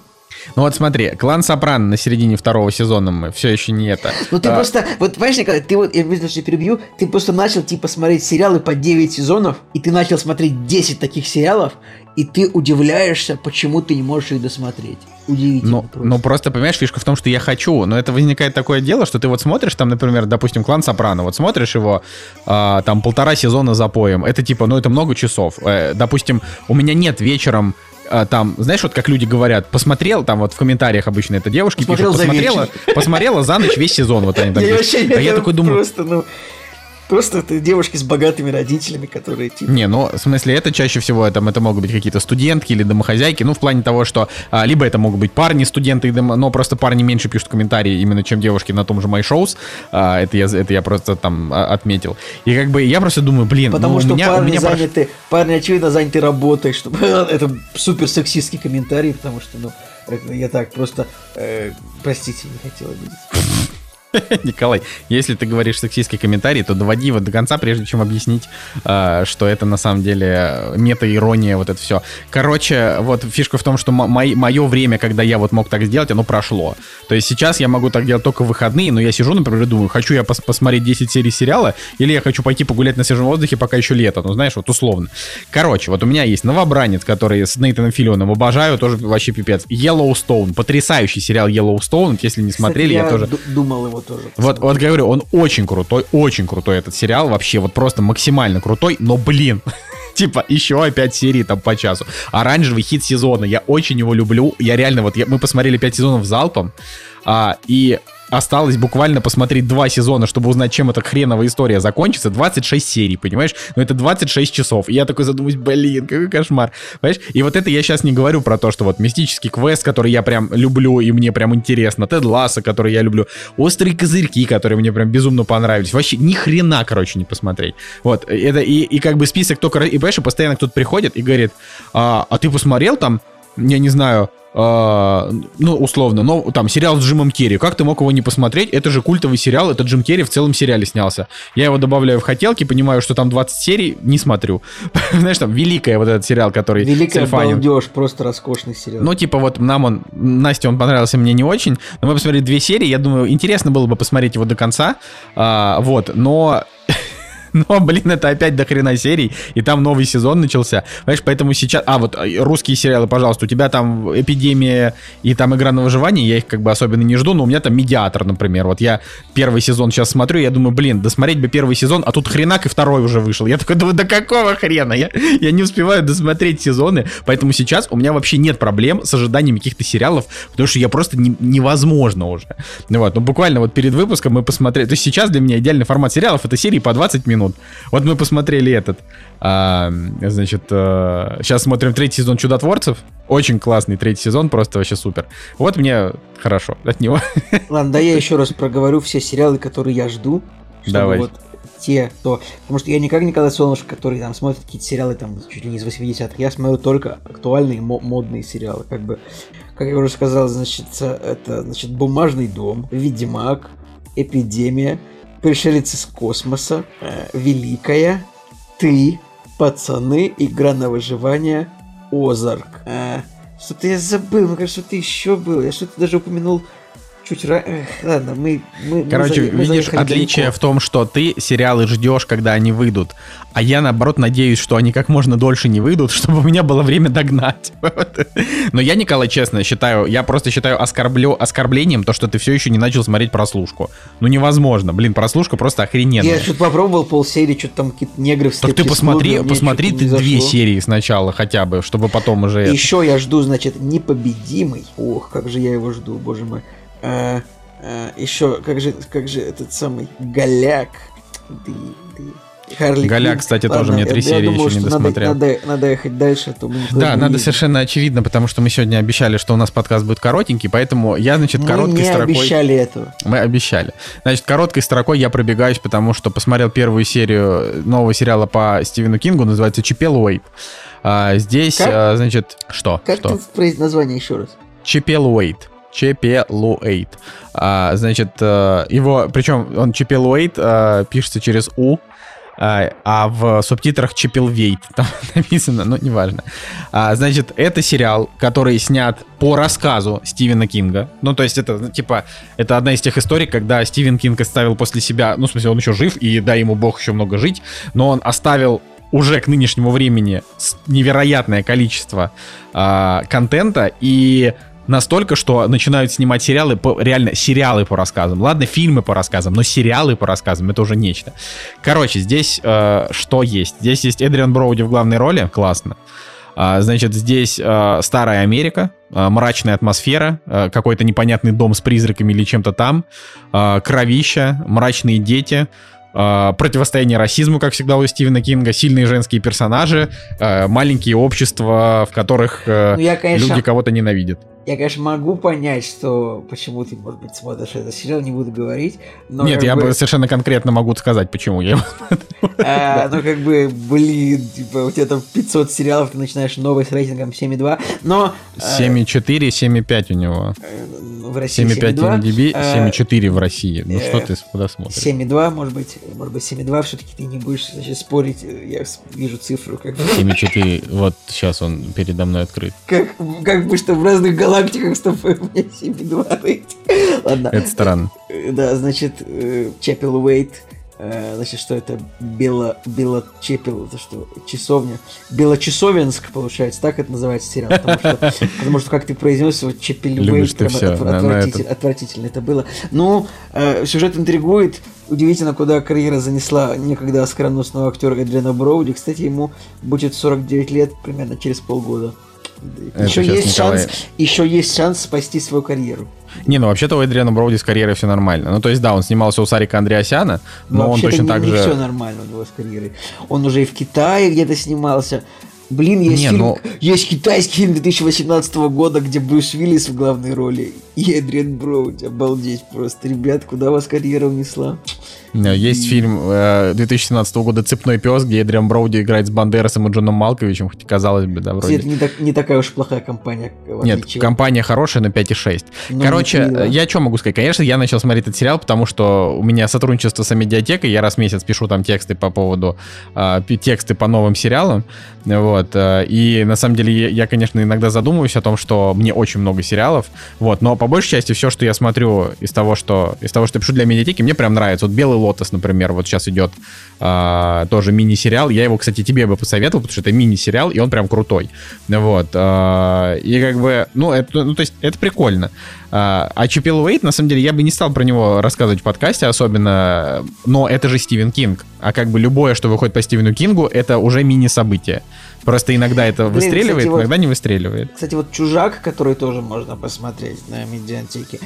Ну вот смотри, клан Сопрано на середине второго сезона мы все еще не это. Ну ты а... просто, вот понимаешь, Николай, ты вот, я что перебью, ты просто начал типа смотреть сериалы по 9 сезонов, и ты начал смотреть 10 таких сериалов, и ты удивляешься, почему ты не можешь их досмотреть. Удивительно. Ну, просто. ну просто, понимаешь, фишка в том, что я хочу, но это возникает такое дело, что ты вот смотришь там, например, допустим, клан Сопрано, вот смотришь его э, там полтора сезона за поем, это типа, ну это много часов. Э, допустим, у меня нет вечером а, там, знаешь, вот как люди говорят, посмотрел, там вот в комментариях обычно это девушки посмотрел пишут, посмотрела, посмотрела за ночь весь сезон, вот они там я, вообще, а я такой думаю... Просто, ну... Просто это девушки с богатыми родителями, которые типа... Не, ну, в смысле, это чаще всего, там, это могут быть какие-то студентки или домохозяйки, ну, в плане того, что а, либо это могут быть парни, студенты, но просто парни меньше пишут комментарии именно, чем девушки на том же MyShows, а, это, я, это я просто там а, отметил. И как бы я просто думаю, блин, Потому ну, что меня, парни меня заняты, прош... парни, очевидно, заняты работой, чтобы... *laughs* это супер сексистский комментарий, потому что, ну, я так просто... Э, простите, не хотел обидеть. *laughs* Николай, если ты говоришь сексистский комментарий, то доводи его до конца, прежде чем объяснить, э, что это на самом деле мета-ирония, вот это все. Короче, вот фишка в том, что мое время, когда я вот мог так сделать, оно прошло. То есть сейчас я могу так делать только в выходные, но я сижу, например, и думаю, хочу я пос посмотреть 10 серий сериала, или я хочу пойти погулять на свежем воздухе, пока еще лето, ну знаешь, вот условно. Короче, вот у меня есть «Новобранец», который с Нейтаном Филлионом обожаю, тоже вообще пипец. «Yellowstone», потрясающий сериал «Yellowstone», если не смотрели, Кстати, я, я тоже... думал его тоже. Вот, вот говорю, он очень крутой, очень крутой этот сериал, вообще вот просто максимально крутой, но, блин, *laughs* типа, еще опять серии там по часу. Оранжевый хит сезона, я очень его люблю, я реально, вот, я, мы посмотрели 5 сезонов залпом, а, и осталось буквально посмотреть два сезона, чтобы узнать, чем эта хреновая история закончится. 26 серий, понимаешь? Но это 26 часов. И я такой задумаюсь, блин, какой кошмар. Понимаешь? И вот это я сейчас не говорю про то, что вот мистический квест, который я прям люблю и мне прям интересно, Тед Ласса, который я люблю, Острые козырьки, которые мне прям безумно понравились. Вообще ни хрена, короче, не посмотреть. Вот, это и, и как бы список только... И, понимаешь, постоянно кто-то приходит и говорит, а, а ты посмотрел там, я не знаю, Uh, ну, условно, но там сериал с Джимом Керри. Как ты мог его не посмотреть? Это же культовый сериал, это Джим Керри в целом сериале снялся. Я его добавляю в хотелки, понимаю, что там 20 серий, не смотрю. *laughs* Знаешь, там Великая вот этот сериал, который... Великая балдеж, просто роскошный сериал. Ну, типа вот нам он, Насте он понравился, мне не очень, но мы посмотрели две серии, я думаю, интересно было бы посмотреть его до конца, uh, вот, но *laughs* *laughs* Но, блин, это опять до хрена серий, и там новый сезон начался. Понимаешь, поэтому сейчас... А, вот э, русские сериалы, пожалуйста, у тебя там эпидемия и там игра на выживание, я их как бы особенно не жду, но у меня там медиатор, например. Вот я первый сезон сейчас смотрю, я думаю, блин, досмотреть бы первый сезон, а тут хренак и второй уже вышел. Я такой думаю, да какого хрена? Я, я не успеваю досмотреть сезоны, поэтому сейчас у меня вообще нет проблем с ожиданием каких-то сериалов, потому что я просто не, невозможно уже. Вот, ну буквально вот перед выпуском мы посмотрели, то есть сейчас для меня идеальный формат сериалов это серии по 20 минут минут. Вот мы посмотрели этот, а, значит, а, сейчас смотрим третий сезон Чудотворцев. Очень классный третий сезон, просто вообще супер. Вот мне хорошо от него. *laughs* Ладно, да я еще раз проговорю все сериалы, которые я жду. Давай. Вот те, кто... Потому что я никак когда солнышко, который там смотрит какие-то сериалы там чуть ли не из 80-х. Я смотрю только актуальные модные сериалы. Как бы, как я уже сказал, значит, это, значит, «Бумажный дом», «Ведьмак», «Эпидемия», пришелец из космоса, э, Великая, ты, пацаны, игра на выживание, Озарк. Э, что-то я забыл, мне кажется, что-то еще было. Я что-то даже упомянул чуть раньше. Ладно, мы, мы Короче, мы, мы видишь, отличие далеко. в том, что ты сериалы ждешь, когда они выйдут, а я, наоборот, надеюсь, что они как можно дольше не выйдут, *laughs* чтобы у меня было время догнать. *laughs* Но я, Николай, честно считаю, я просто считаю оскорблю, оскорблением то, что ты все еще не начал смотреть прослушку. Ну, невозможно. Блин, прослушка просто охрененная. Я что-то попробовал полсерии, что-то там какие-то негры Так ты посмотри, посмотри ты две серии сначала хотя бы, чтобы потом уже... Еще я жду, значит, непобедимый. Ох, как же я его жду, боже мой. А, а, еще, как же, как же этот самый Голяк. Ды, ды. Харли Голяк, Квин. кстати, Ладно, тоже мне три серии думаю, еще не досмотрел. Надо, надо, надо ехать дальше, а то мы Да, надо едем. совершенно очевидно, потому что мы сегодня обещали, что у нас подкаст будет коротенький, поэтому я, значит, мы короткой не строкой... Мы обещали этого. Мы обещали. Значит, короткой строкой я пробегаюсь, потому что посмотрел первую серию нового сериала по Стивену Кингу, называется Чипел Уэйт. А, здесь, а, значит, что? Как что? ты название еще раз? Чипел Уэйт. Чепелуэйт. А, значит, э, его, причем он Чепелуэйт а, пишется через У, а, а в субтитрах Чепелвейт *laughs* там написано, но неважно. А, значит, это сериал, который снят по рассказу Стивена Кинга. Ну, то есть это, ну, типа, это одна из тех историй, когда Стивен Кинг оставил после себя, ну, в смысле, он еще жив, и дай ему бог еще много жить, но он оставил уже к нынешнему времени невероятное количество э, контента, и настолько, что начинают снимать сериалы, по, реально сериалы по рассказам. Ладно, фильмы по рассказам, но сериалы по рассказам это уже нечто. Короче, здесь э, что есть? Здесь есть Эдриан Броуди в главной роли, классно. А, значит, здесь э, старая Америка, э, мрачная атмосфера, э, какой-то непонятный дом с призраками или чем-то там, э, кровища, мрачные дети, э, противостояние расизму, как всегда у Стивена Кинга, сильные женские персонажи, э, маленькие общества, в которых э, ну, я, конечно... люди кого-то ненавидят. Я, конечно, могу понять, что почему ты, может быть, смотришь этот сериал, не буду говорить. Но Нет, я бы совершенно конкретно могу сказать, почему я его а, Ну, как бы, блин, типа, у тебя там 500 сериалов, ты начинаешь новый с рейтингом 7,2, но... 7,4, 7,5 у него. Э, в России 7,5 MDB, 7,4 в России. Ну, что ты куда смотришь? 7,2, может быть, может быть, 7,2, все-таки ты не будешь значит, спорить, я вижу цифру. Как 7,4, вот сейчас он передо мной открыт. Как, как бы, что в разных галактиках галактиках с тобой у меня 7,2 рейтинг. Ладно. Это странно. Да, значит, э, Чапел Уэйт, э, значит, что это Бело, Бело Чепел, это что, часовня. Белочасовенск, получается, так это называется сериал, потому что, потому что как ты произнес его Чепел Уэйт, прям все, отвратитель, это... отвратительно это было. Ну, э, сюжет интригует, Удивительно, куда карьера занесла некогда оскароносного актера Эдриана Броуди. Кстати, ему будет 49 лет примерно через полгода. Еще есть, шанс, еще есть шанс спасти свою карьеру. Не, ну вообще-то у Эдриана Броуди с карьерой все нормально. Ну, то есть, да, он снимался у Сарика Андреасяна, но, но он точно не, так не же... все нормально у него с карьерой. Он уже и в Китае где-то снимался. Блин, есть, не, фильм, ну... есть китайский фильм 2018 года, где Брюс Уиллис в главной роли и Эдриан Броуди. Обалдеть просто. Ребят, куда вас карьера унесла? Есть и... фильм 2017 э, года «Цепной пес», где Эдриан Броуди играет с Бандерасом и Джоном Малковичем, хоть казалось бы, да, вроде. Это не, так, не такая уж плохая компания. Нет, компания хорошая, но 5,6. Ну, Короче, я что могу сказать? Конечно, я начал смотреть этот сериал, потому что у меня сотрудничество с медиатекой, я раз в месяц пишу там тексты по поводу, э, тексты по новым сериалам, вот, э, и на самом деле я, конечно, иногда задумываюсь о том, что мне очень много сериалов, вот, но по большей части все, что я смотрю из того, что, из того, что я пишу для медиатеки, мне прям нравится. Вот «Белый Лотос», например, вот сейчас идет а, тоже мини-сериал. Я его, кстати, тебе бы посоветовал, потому что это мини-сериал, и он прям крутой. Вот. А, и как бы, ну, это, ну, то есть, это прикольно. А, а Чипил Уэйт, на самом деле, я бы не стал про него рассказывать в подкасте особенно, но это же Стивен Кинг. А как бы любое, что выходит по Стивену Кингу, это уже мини-событие. Просто иногда это Блин, выстреливает, кстати, иногда вот, не выстреливает. Кстати, вот «Чужак», который тоже можно посмотреть на медиантеке,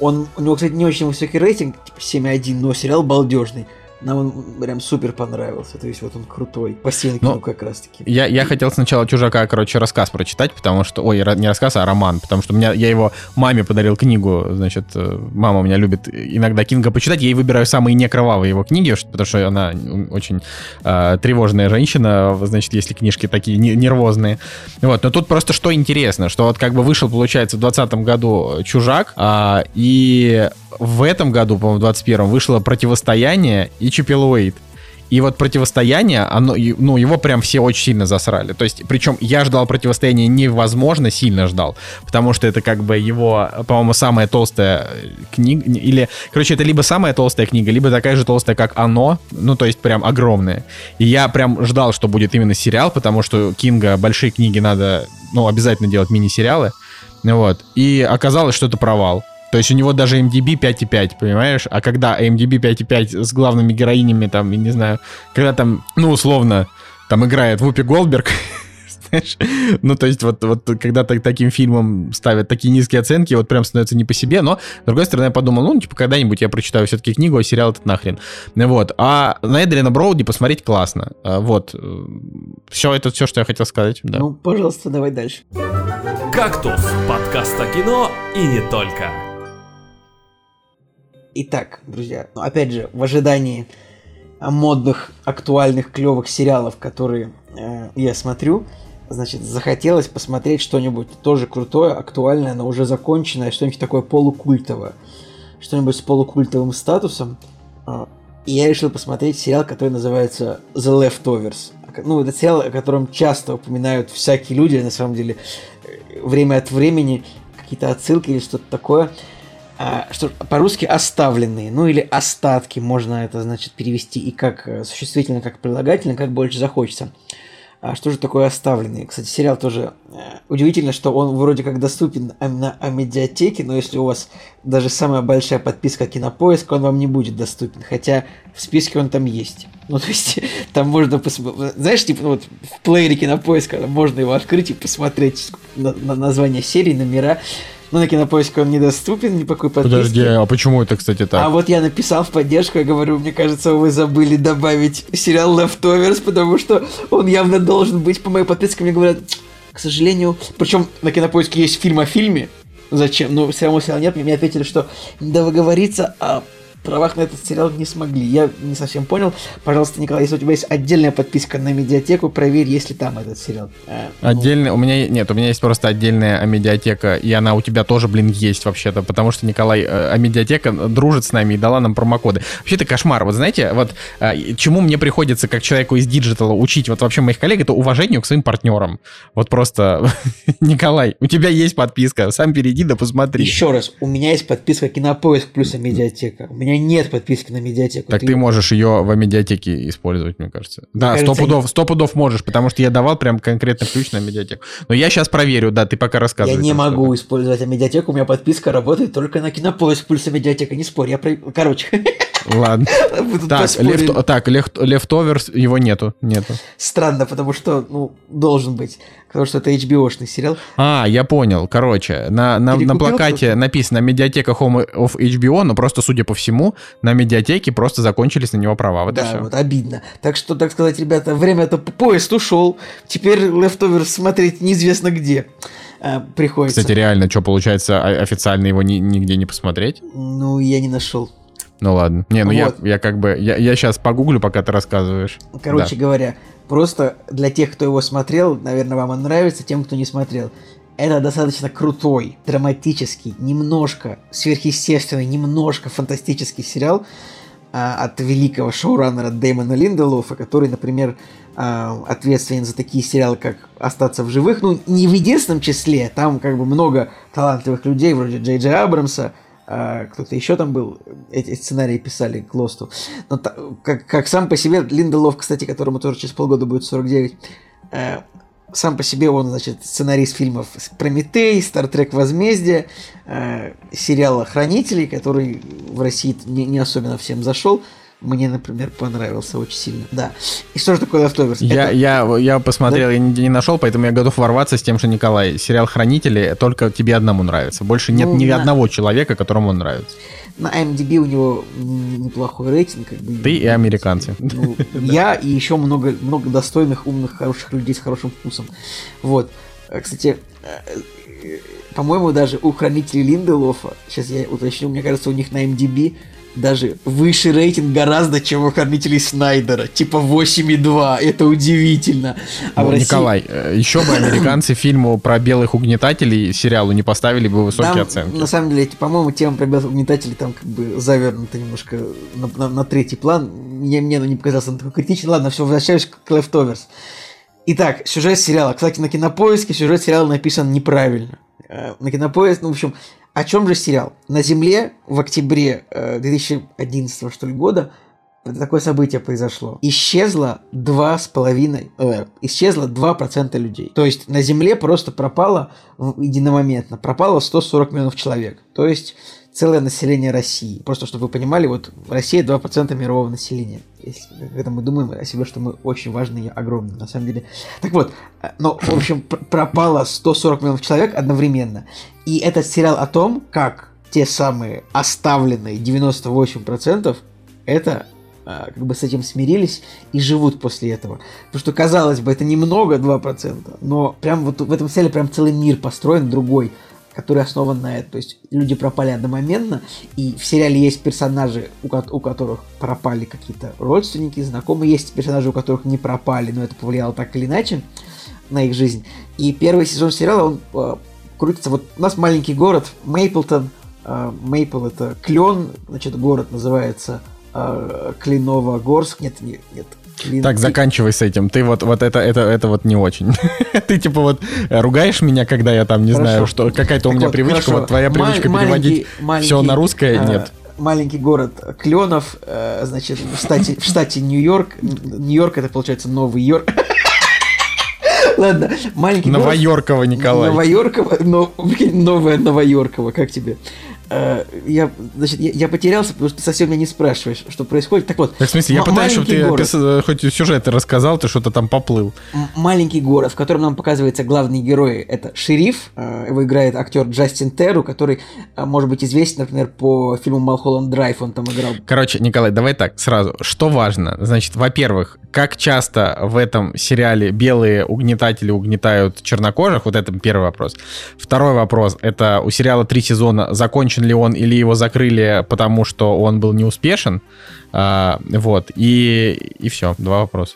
он, у него, кстати, не очень высокий рейтинг, типа 7.1, но сериал балдежный. Нам он прям супер понравился. То есть вот он крутой. По ну, как раз таки. Я, я хотел сначала Чужака, короче, рассказ прочитать, потому что... Ой, не рассказ, а роман. Потому что меня, я его маме подарил книгу. Значит, э, мама у меня любит иногда Кинга почитать. Я ей выбираю самые некровавые его книги, потому что она очень э, тревожная женщина. Значит, если книжки такие нервозные. Вот. Но тут просто что интересно, что вот как бы вышел, получается, в 2020 году Чужак, э, и в этом году, по-моему, в 21 вышло «Противостояние» и «Чипилуэйт». И вот противостояние, оно, ну, его прям все очень сильно засрали. То есть, причем я ждал противостояния невозможно сильно ждал, потому что это как бы его, по-моему, самая толстая книга, или, короче, это либо самая толстая книга, либо такая же толстая, как оно, ну, то есть прям огромная. И я прям ждал, что будет именно сериал, потому что Кинга большие книги надо, ну, обязательно делать мини-сериалы. Вот. И оказалось, что это провал. То есть у него даже MDB 5,5, понимаешь? А когда MDB 5,5 с главными героинями, там, я не знаю, когда там, ну, условно, там играет Вупи Голдберг, *laughs* знаешь, ну, то есть вот, вот когда так, таким фильмом ставят такие низкие оценки, вот прям становится не по себе, но, с другой стороны, я подумал, ну, типа, когда-нибудь я прочитаю все-таки книгу, а сериал этот нахрен. Вот, а на Эдрина Броуди посмотреть классно. А, вот, все, это все, что я хотел сказать, да. Ну, пожалуйста, давай дальше. «Кактус» — подкаст о кино и не только. Итак, друзья, ну, опять же, в ожидании модных, актуальных, клевых сериалов, которые э, я смотрю, значит, захотелось посмотреть что-нибудь тоже крутое, актуальное, но уже законченное, что-нибудь такое полукультовое, что-нибудь с полукультовым статусом. Э, и я решил посмотреть сериал, который называется The Leftovers. Ну, это сериал, о котором часто упоминают всякие люди, на самом деле, э, время от времени, какие-то отсылки или что-то такое. А, что по-русски оставленные, ну или остатки, можно это значит перевести и как э, существительно, как прилагательно, как больше захочется. А что же такое оставленные? Кстати, сериал тоже э, удивительно, что он вроде как доступен на медиатеке, но если у вас даже самая большая подписка Кинопоиск, он вам не будет доступен, хотя в списке он там есть. Ну, *laughs* то есть, там можно посмотреть, знаешь, типа, ну, вот в плеере Кинопоиска можно его открыть и посмотреть на, на название серии, номера, но на кинопоиске он недоступен, ни по какой подписке. Подожди, а почему это, кстати, так? А вот я написал в поддержку, я говорю, мне кажется, вы забыли добавить сериал Leftovers, потому что он явно должен быть по моей подписке. Мне говорят, к сожалению, причем на кинопоиске есть фильм о фильме, зачем? Ну, все равно сериала нет, мне ответили, что договориться о правах на этот сериал не смогли. Я не совсем понял. Пожалуйста, Николай, если у тебя есть отдельная подписка на Амедиатеку, проверь, есть ли там этот сериал. А, Отдельный, ну. у меня нет, у меня есть просто отдельная Амедиатека, и она у тебя тоже, блин, есть вообще-то, потому что Николай, э, Амедиатека дружит с нами и дала нам промокоды. Вообще это кошмар. Вот знаете, вот э, чему мне приходится как человеку из диджитала учить, вот вообще моих коллег, это уважению к своим партнерам. Вот просто, *laughs* Николай, у тебя есть подписка, сам перейди да посмотри. Еще раз, у меня есть подписка Кинопоиск плюс медиатека. У меня нет подписки на медиатеку. Так ты, ты можешь ее в медиатеке использовать, мне кажется. Да, сто пудов, сто пудов можешь, потому что я давал прям конкретно ключ на медиатеку. Но я сейчас проверю, да, ты пока рассказывай. Я не могу использовать медиатеку, у меня подписка работает только на кинопоиск плюс медиатека, не спорь. Я про... Короче. *laughs* Ладно. *laughs* Так, лефт, так лефт, лефтоверс его нету, нету. Странно, потому что, ну, должен быть. Потому что это HBO-шный сериал. А, я понял. Короче, на, на, на плакате написано «Медиатека Home of HBO», но просто, судя по всему, на медиатеке просто закончились на него права. Вот да, вот обидно. Так что, так сказать, ребята, время-то поезд ушел. Теперь Leftovers смотреть неизвестно где э, приходится. Кстати, реально, что получается, официально его ни, нигде не посмотреть? Ну, я не нашел. Ну ладно. Не, ну вот. я, я как бы... Я, я сейчас погуглю, пока ты рассказываешь. Короче да. говоря, просто для тех, кто его смотрел, наверное, вам он нравится, тем, кто не смотрел. Это достаточно крутой, драматический, немножко сверхъестественный, немножко фантастический сериал а, от великого шоураннера Дэймона Линделофа, который, например, а, ответственен за такие сериалы, как «Остаться в живых». Ну, не в единственном числе, там как бы много талантливых людей, вроде Джей Джей Абрамса, кто-то еще там был, эти сценарии писали к Лосту. Но та, как, как сам по себе, Линделов, кстати, которому тоже через полгода будет 49, э, сам по себе он, значит, сценарист фильмов «Прометей», «Стартрек. Возмездие», э, сериала «Хранители», который в России не, не особенно всем зашел мне, например, понравился очень сильно. Да. И что же такое Leftovers? Я, Это... я, я посмотрел, да? я не, не нашел, поэтому я готов ворваться с тем, что Николай, сериал «Хранители» только тебе одному нравится. Больше нет ну, ни на... одного человека, которому он нравится. На IMDb у него неплохой рейтинг. Как бы, Ты и американцы. Ну, я и еще много, много достойных, умных, хороших людей с хорошим вкусом. Вот. Кстати, э, по-моему, даже у хранителей Линделофа, сейчас я уточню, мне кажется, у них на MDB даже выше рейтинг гораздо, чем у кормителей Снайдера. Типа 8,2. Это удивительно. А ну, России... Николай, э, еще бы американцы фильму про белых угнетателей сериалу не поставили бы высокие там, оценки. На самом деле, по-моему, тема про белых угнетателей там как бы завернута немножко на, на, на третий план. Мне, мне не показался он такой критичный. Ладно, все, возвращаюсь к Leftovers. Итак, сюжет сериала. Кстати, на кинопоиске сюжет сериала написан неправильно. Э, на кинопоиске, ну, в общем, о чем же сериал? На Земле в октябре э, 2011 что ли, года такое событие произошло. Исчезло два с половиной, э, исчезло 2% людей. То есть на Земле просто пропало единомоментно, пропало 140 миллионов человек. То есть целое население России. Просто чтобы вы понимали, вот Россия 2% мирового населения. Если, когда мы думаем о себе, что мы очень важные и огромные, на самом деле. Так вот, но, в общем, пропало 140 миллионов человек одновременно. И этот сериал о том, как те самые оставленные 98% это э, как бы с этим смирились и живут после этого. Потому что, казалось бы, это немного 2%, но прям вот в этом сериале прям целый мир построен другой который основан на этом. То есть люди пропали одномоментно, и в сериале есть персонажи, у, ко- у которых пропали какие-то родственники, знакомые, есть персонажи, у которых не пропали, но это повлияло так или иначе на их жизнь. И первый сезон сериала, он э, крутится, вот у нас маленький город, Мейплтон, э, это клен, значит, город называется э, Кленово-Горск, нет, нет, нет, Блин, так, ты... заканчивай с этим. Ты вот, вот это, это, это вот не очень. *laughs* ты типа вот ругаешь меня, когда я там не хорошо. знаю, что какая-то у меня вот, привычка, хорошо. вот твоя привычка Ма- переводить маленький, все на русское, а, нет. Маленький город Кленов, э, значит, в штате, в штате Нью-Йорк. Нью-Йорк это получается Новый Йорк. *laughs* Ладно, маленький Новоёрково, Николай. Новоёрково, но, новое Новоёрково, как тебе? Э, я, значит, я, я потерялся, потому что ты совсем меня не спрашиваешь, что происходит. Так вот. Так, в смысле, я пытаюсь, чтобы ты город, опис... хоть сюжет рассказал, ты что-то там поплыл. Маленький город, в котором нам показывается главный герой, это шериф. Э, его играет актер Джастин Терру, который э, может быть известен, например, по фильму Малхолланд Драйв, он там играл. Короче, Николай, давай так, сразу. Что важно? Значит, во-первых, как часто в этом сериале белые угнетатели угнетают чернокожих? Вот это первый вопрос. Второй вопрос. Это у сериала три сезона закончен ли он или его закрыли, потому что он был неуспешен. А, вот, и, и все, два вопроса.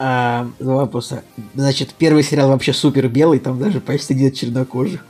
А, два вопроса. Значит, первый сериал вообще супер белый, там даже почти нет чернокожих.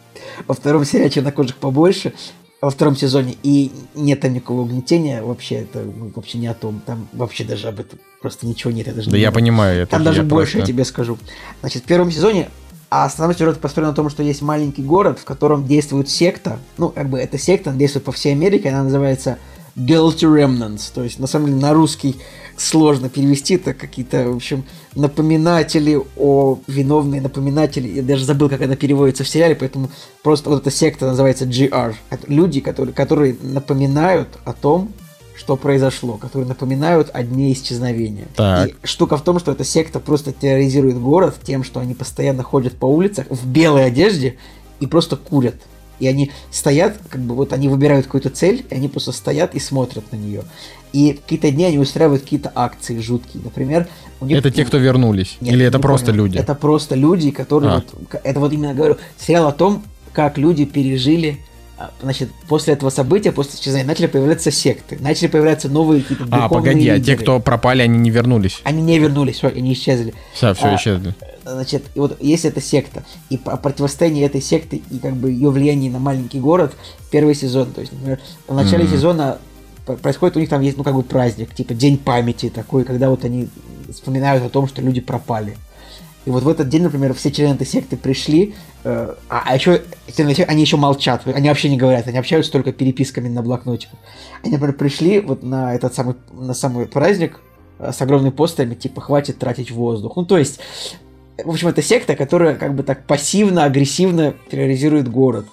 Во втором сериале чернокожих побольше, во втором сезоне, и нет там никакого угнетения, вообще это ну, вообще не о том, там вообще даже об этом просто ничего нет. Я даже да не я понимаю. Это там даже больше просто... я тебе скажу. Значит, в первом сезоне а основной сюжет построен на том, что есть маленький город, в котором действует секта. Ну, как бы эта секта, она действует по всей Америке, она называется Guilty Remnants. То есть, на самом деле, на русский сложно перевести, это какие-то, в общем, напоминатели о виновные напоминатели. Я даже забыл, как она переводится в сериале, поэтому просто вот эта секта называется GR. Это люди, которые, которые напоминают о том, что произошло, которые напоминают о дне исчезновения. Так. И штука в том, что эта секта просто терроризирует город тем, что они постоянно ходят по улицах в белой одежде и просто курят. И они стоят, как бы вот они выбирают какую-то цель, и они просто стоят и смотрят на нее. И какие-то дни они устраивают какие-то акции жуткие. Например, у них... Это те, кто вернулись? Нет, Или это просто понял. люди? Это просто люди, которые... А. Вот, это вот именно говорю, сериал о том, как люди пережили а, значит, после этого события, после исчезновения, начали появляться секты, начали появляться новые какие-то А, погоди, лидеры. а те, кто пропали, они не вернулись? Они не вернулись, все, они исчезли. Все, все, а, исчезли. Значит, и вот есть эта секта, и противостояние этой секты и как бы ее влияние на маленький город, первый сезон, то есть, например, в начале mm-hmm. сезона происходит у них там есть, ну, как бы праздник, типа День памяти такой, когда вот они вспоминают о том, что люди пропали. И вот в этот день, например, все члены этой секты пришли, э, а, а еще они еще молчат, они вообще не говорят, они общаются только переписками на блокнотиках. Они, например, пришли вот на этот самый, на самый праздник э, с огромными постерами, типа, хватит тратить воздух. Ну, то есть, в общем, это секта, которая как бы так пассивно, агрессивно терроризирует город.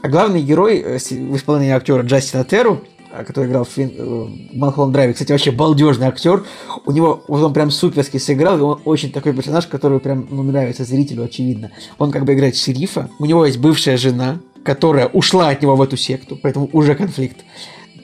А главный герой э, в исполнении актера Джастина Терру, который играл в, Фин... Э, Малхолланд Драйве, кстати, вообще балдежный актер. У него, вот он прям суперски сыграл, и он очень такой персонаж, который прям ну, нравится зрителю, очевидно. Он как бы играет шерифа, у него есть бывшая жена, которая ушла от него в эту секту, поэтому уже конфликт.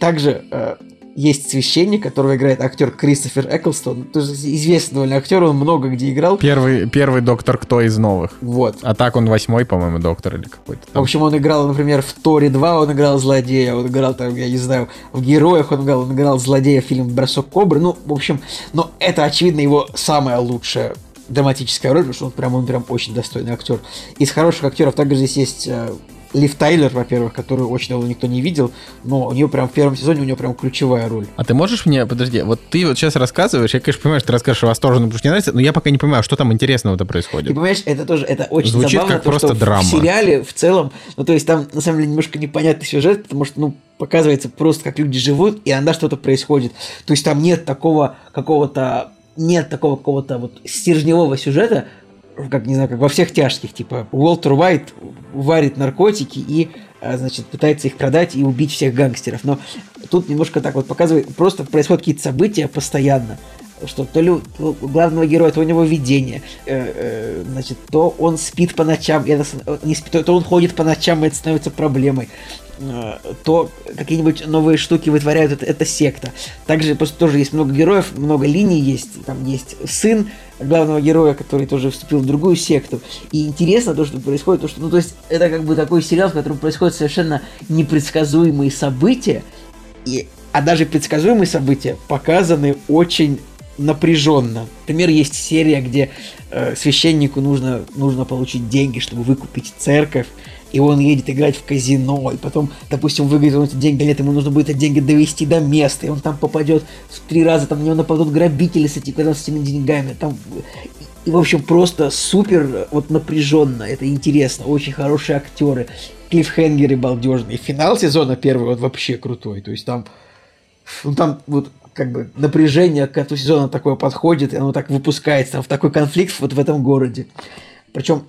Также э, есть священник, которого играет актер Кристофер Эклстон. Тоже известный довольно актер, он много где играл. Первый, первый доктор кто из новых? Вот. А так он восьмой, по-моему, доктор или какой-то. Там. В общем, он играл, например, в Торе 2 он играл злодея, он играл там, я не знаю, в Героях он играл, он играл злодея в фильме «Бросок кобры». Ну, в общем, но это, очевидно, его самая лучшая драматическая роль, потому что он прям, он прям очень достойный актер. Из хороших актеров также здесь есть э, Лив Тайлер, во-первых, которую очень давно никто не видел, но у нее прям в первом сезоне у нее прям ключевая роль. А ты можешь мне, подожди, вот ты вот сейчас рассказываешь, я, конечно, понимаю, что ты расскажешь восторженно, потому что не нравится, но я пока не понимаю, что там интересного-то происходит. Ты понимаешь, это тоже, это очень Звучит забавно, как то, просто что драма. в сериале в целом, ну то есть там на самом деле немножко непонятный сюжет, потому что, ну, показывается просто, как люди живут, и иногда что-то происходит. То есть там нет такого какого-то нет такого какого-то вот стержневого сюжета, как, не знаю, как во всех тяжких, типа, Уолтер Уайт варит наркотики и, а, значит, пытается их продать и убить всех гангстеров. Но тут немножко так вот показывает, просто происходят какие-то события постоянно, что то ли у главного героя, то у него видение, э, э, значит, то он спит по ночам, это, не спит, то он ходит по ночам, и это становится проблемой. Э, то какие-нибудь новые штуки вытворяют это, это секта. Также просто тоже есть много героев, много линий есть. Там есть сын главного героя, который тоже вступил в другую секту. И интересно то, что происходит, то, что, ну, то есть, это как бы такой сериал, в котором происходят совершенно непредсказуемые события, и, а даже предсказуемые события показаны очень напряженно. Например, есть серия, где э, священнику нужно, нужно получить деньги, чтобы выкупить церковь, и он едет играть в казино, и потом, допустим, выиграет он эти деньги, нет, ему нужно будет эти деньги довести до места, и он там попадет три раза, там на него нападут грабители с, этими, с этими деньгами, там, и, в общем, просто супер вот напряженно, это интересно, очень хорошие актеры, клиффхенгеры балдежные, финал сезона первый вот вообще крутой, то есть там, ну там вот как бы напряжение к концу сезона такое подходит, и оно так выпускается, там в такой конфликт вот в этом городе. Причем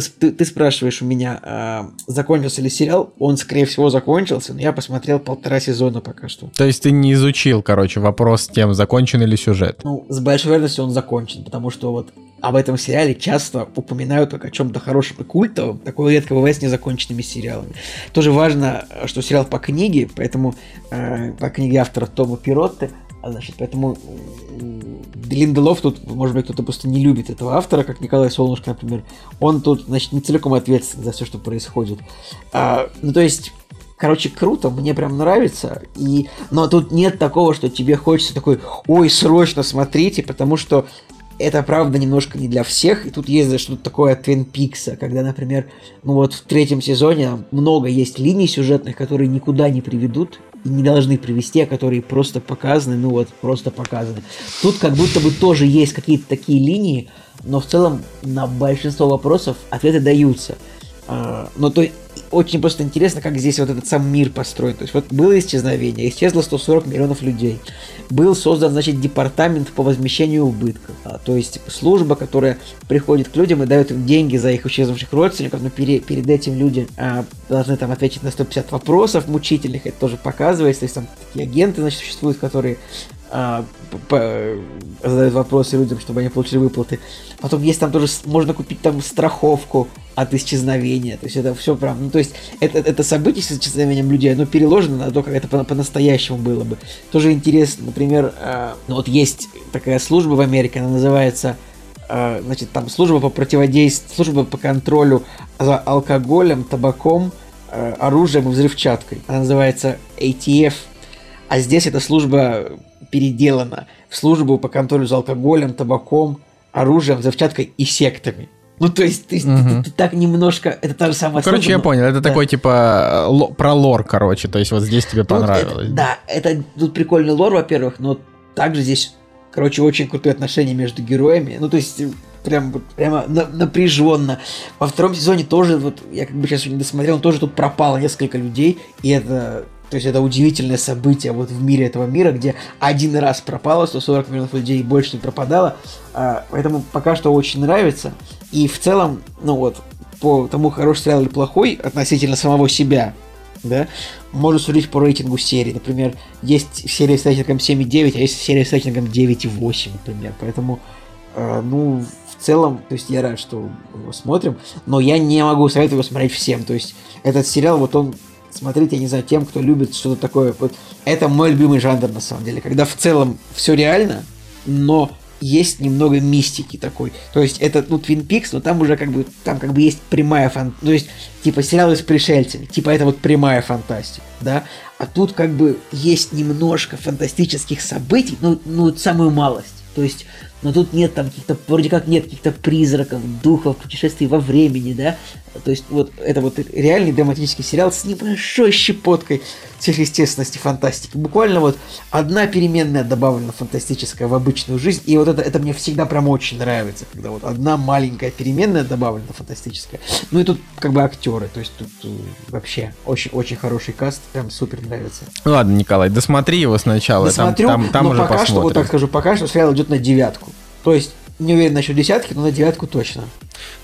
ты, ты спрашиваешь у меня, а, закончился ли сериал? Он, скорее всего, закончился, но я посмотрел полтора сезона пока что. То есть ты не изучил, короче, вопрос с тем, закончен ли сюжет? Ну, с большой вероятностью он закончен, потому что вот об этом сериале часто упоминают как о чем-то хорошем и культовом. Такое редко бывает с незаконченными сериалами. Тоже важно, что сериал по книге, поэтому э, по книге автора Тома Пиротты, значит, поэтому Линделов тут, может быть, кто-то просто не любит этого автора, как Николай Солнышко, например. Он тут, значит, не целиком ответственен за все, что происходит. А, ну, то есть, короче, круто, мне прям нравится. И... Но тут нет такого, что тебе хочется такой, ой, срочно смотрите, потому что это, правда, немножко не для всех. И тут есть что-то такое от Твин Пикса, когда, например, ну вот в третьем сезоне много есть линий сюжетных, которые никуда не приведут не должны привести, а которые просто показаны, ну вот, просто показаны. Тут как будто бы тоже есть какие-то такие линии, но в целом на большинство вопросов ответы даются. А, но то очень просто интересно, как здесь вот этот сам мир построен. То есть вот было исчезновение, исчезло 140 миллионов людей. Был создан, значит, департамент по возмещению убытков. А, то есть служба, которая приходит к людям и дает им деньги за их исчезнувших родственников, но пере, перед этим люди а, должны там ответить на 150 вопросов мучительных, это тоже показывается. То есть там такие агенты, значит, существуют, которые а, задают вопросы людям, чтобы они получили выплаты. Потом есть там тоже, можно купить там страховку от исчезновения. То есть это все прям, ну то есть это, это событие с исчезновением людей, оно переложено на то, как это по- по-настоящему было бы. Тоже интересно, например, э, ну вот есть такая служба в Америке, она называется э, значит, там служба по противодействию, служба по контролю за алкоголем, табаком, э, оружием и взрывчаткой. Она называется ATF. А здесь эта служба переделана в службу по контролю за алкоголем, табаком, оружием, взрывчаткой и сектами. Ну, то есть, ты, угу. ты, ты, так немножко... Это та же самая Короче, служба, я понял. Это да. такой, типа, ло, про лор, короче. То есть, вот здесь тебе тут понравилось. Это, да, это тут прикольный лор, во-первых, но также здесь, короче, очень крутые отношения между героями. Ну, то есть, прям, прямо напряженно. Во втором сезоне тоже, вот, я как бы сейчас не досмотрел, но тоже тут пропало несколько людей, и это то есть это удивительное событие вот в мире этого мира, где один раз пропало 140 миллионов людей и больше не пропадало. А, поэтому пока что очень нравится. И в целом, ну вот, по тому, хороший сериал или плохой, относительно самого себя, да, можно судить по рейтингу серии. Например, есть серия с рейтингом 7,9, а есть серия с рейтингом 9,8, например. Поэтому, э, ну, в целом, то есть я рад, что его смотрим, но я не могу советовать его смотреть всем. То есть этот сериал, вот он смотреть, я не знаю, тем, кто любит что-то такое. Вот это мой любимый жанр, на самом деле, когда в целом все реально, но есть немного мистики такой. То есть это, ну, Twin Peaks, но там уже как бы, там как бы есть прямая фантастика. То есть, типа, сериалы с пришельцами, типа, это вот прямая фантастика, да? А тут как бы есть немножко фантастических событий, ну, ну, самую малость. То есть но тут нет там каких-то, вроде как нет каких-то призраков, духов, путешествий во времени, да, то есть вот это вот реальный драматический сериал с небольшой щепоткой сверхъестественности, фантастики. Буквально вот одна переменная добавлена фантастическая в обычную жизнь, и вот это, это мне всегда прям очень нравится, когда вот одна маленькая переменная добавлена фантастическая. Ну и тут как бы актеры, то есть тут э, вообще очень-очень хороший каст, прям супер нравится. Ладно, Николай, досмотри его сначала, Досмотрю, там, там, там но уже пока посмотрим. что, вот так скажу, пока что сериал идет на девятку. То есть не уверен насчет десятки, но на девятку точно.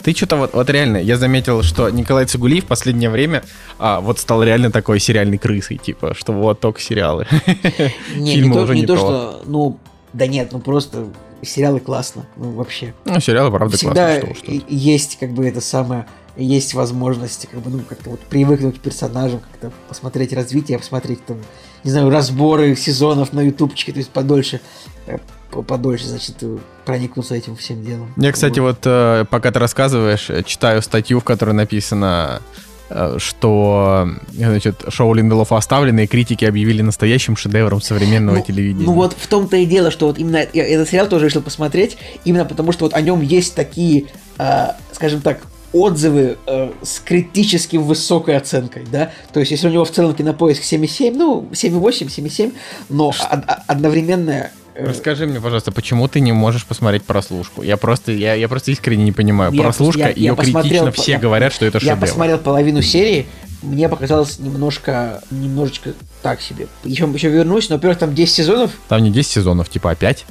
Ты что-то вот, вот реально, я заметил, что Николай Цигулиев в последнее время а, вот стал реально такой сериальной крысой, типа, что вот только сериалы. *laughs* Не, не то, не то что, ну, да нет, ну просто сериалы классно, ну вообще. Ну, сериалы, правда, Всегда классно. Всегда есть как бы это самое, есть возможность как бы, ну, как-то вот привыкнуть к персонажам, как-то посмотреть развитие, посмотреть там, не знаю, разборы сезонов на ютубчике, то есть подольше э, подольше, значит, проникнуться этим всем делом. Я, кстати, вот э, пока ты рассказываешь, э, читаю статью, в которой написано, э, что значит, шоу Линделов оставлено, и критики объявили настоящим шедевром современного ну, телевидения. Ну вот в том-то и дело, что вот именно я этот сериал тоже решил посмотреть, именно потому что вот о нем есть такие, э, скажем так, отзывы э, с критически высокой оценкой, да, то есть если у него в целом кинопоиск 7,7, ну, 7,8, 7,7, но од- одновременно Расскажи мне, пожалуйста, почему ты не можешь посмотреть прослушку? Я просто, я, я просто искренне не понимаю. Я, Прослушка, я, ее я критично все я, говорят, что это шедевр. Я посмотрел половину серии, мне показалось немножко, немножечко так себе. Еще, еще вернусь, но, во-первых, там 10 сезонов. Там не 10 сезонов, типа опять.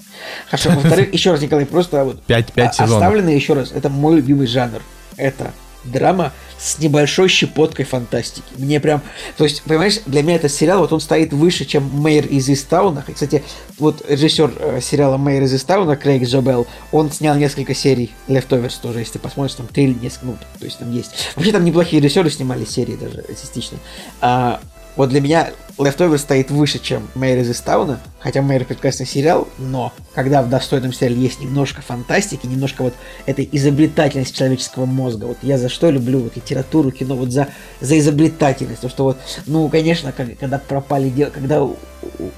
Хорошо, во-вторых, еще раз, Николай, просто вот 5, 5 сезонов. Оставленные, еще раз, это мой любимый жанр. Это драма с небольшой щепоткой фантастики. Мне прям... То есть, понимаешь, для меня этот сериал, вот он стоит выше, чем Мэйр из Истауна. Кстати, вот режиссер э, сериала Мэйр из Истауна, Крейг Джобел, он снял несколько серий Leftovers тоже, если ты посмотришь, там три или несколько, ну, то есть там есть. Вообще там неплохие режиссеры снимали серии даже, частично. А, вот для меня Leftover стоит выше, чем Мэйр из Истауна, хотя Мэйр прекрасный сериал, но когда в достойном сериале есть немножко фантастики, немножко вот этой изобретательности человеческого мозга, вот я за что люблю вот литературу, кино, вот за, за изобретательность, то что вот, ну, конечно, когда пропали, дев... когда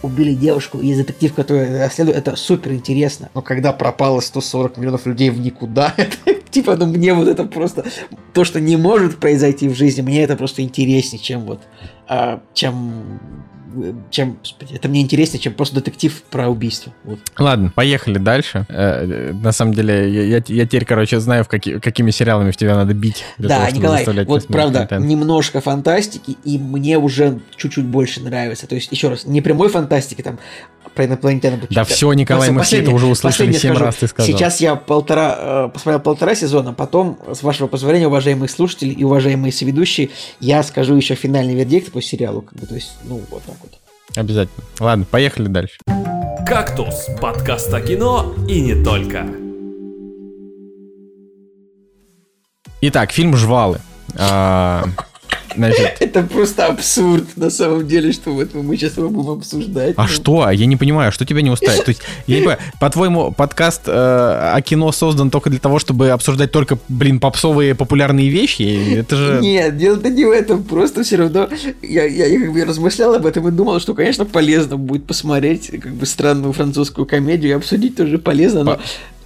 убили девушку и детектив, который расследует, это супер интересно, но когда пропало 140 миллионов людей в никуда, *laughs* типа, ну, мне вот это просто, то, что не может произойти в жизни, мне это просто интереснее, чем вот а, чем чем, это мне интереснее, чем просто детектив про убийство. Вот. Ладно, поехали дальше. Э, на самом деле, я, я, я теперь, короче, знаю, в каки, какими сериалами в тебя надо бить. Да, того, Николай, вот правда, контент. немножко фантастики, и мне уже чуть-чуть больше нравится. То есть, еще раз, не прямой фантастики, там, про инопланетян. Да все, Николай, мы все это уже услышали семь раз, ты сказал. Сейчас я полтора, э, посмотрел полтора сезона, потом, с вашего позволения, уважаемые слушатели и уважаемые соведущие, я скажу еще финальный вердикт по сериалу, как бы, то есть, ну, вот так вот. Обязательно. Ладно, поехали дальше. «Кактус» – подкаст о кино и не только. Итак, фильм «Жвалы». А, Значит... *laughs* Это просто абсурд, *laughs* на самом деле, что вот мы сейчас его будем обсуждать. А ну. что? Я не понимаю, что тебя не устраивает? То есть, *laughs* я не понимаю, по-твоему, подкаст э, о кино создан только для того, чтобы обсуждать только, блин, попсовые популярные вещи? Это же... Нет, дело-то не в этом, просто все равно я, я, я как бы размышлял об этом и думал, что, конечно, полезно будет посмотреть как бы странную французскую комедию и обсудить тоже полезно, но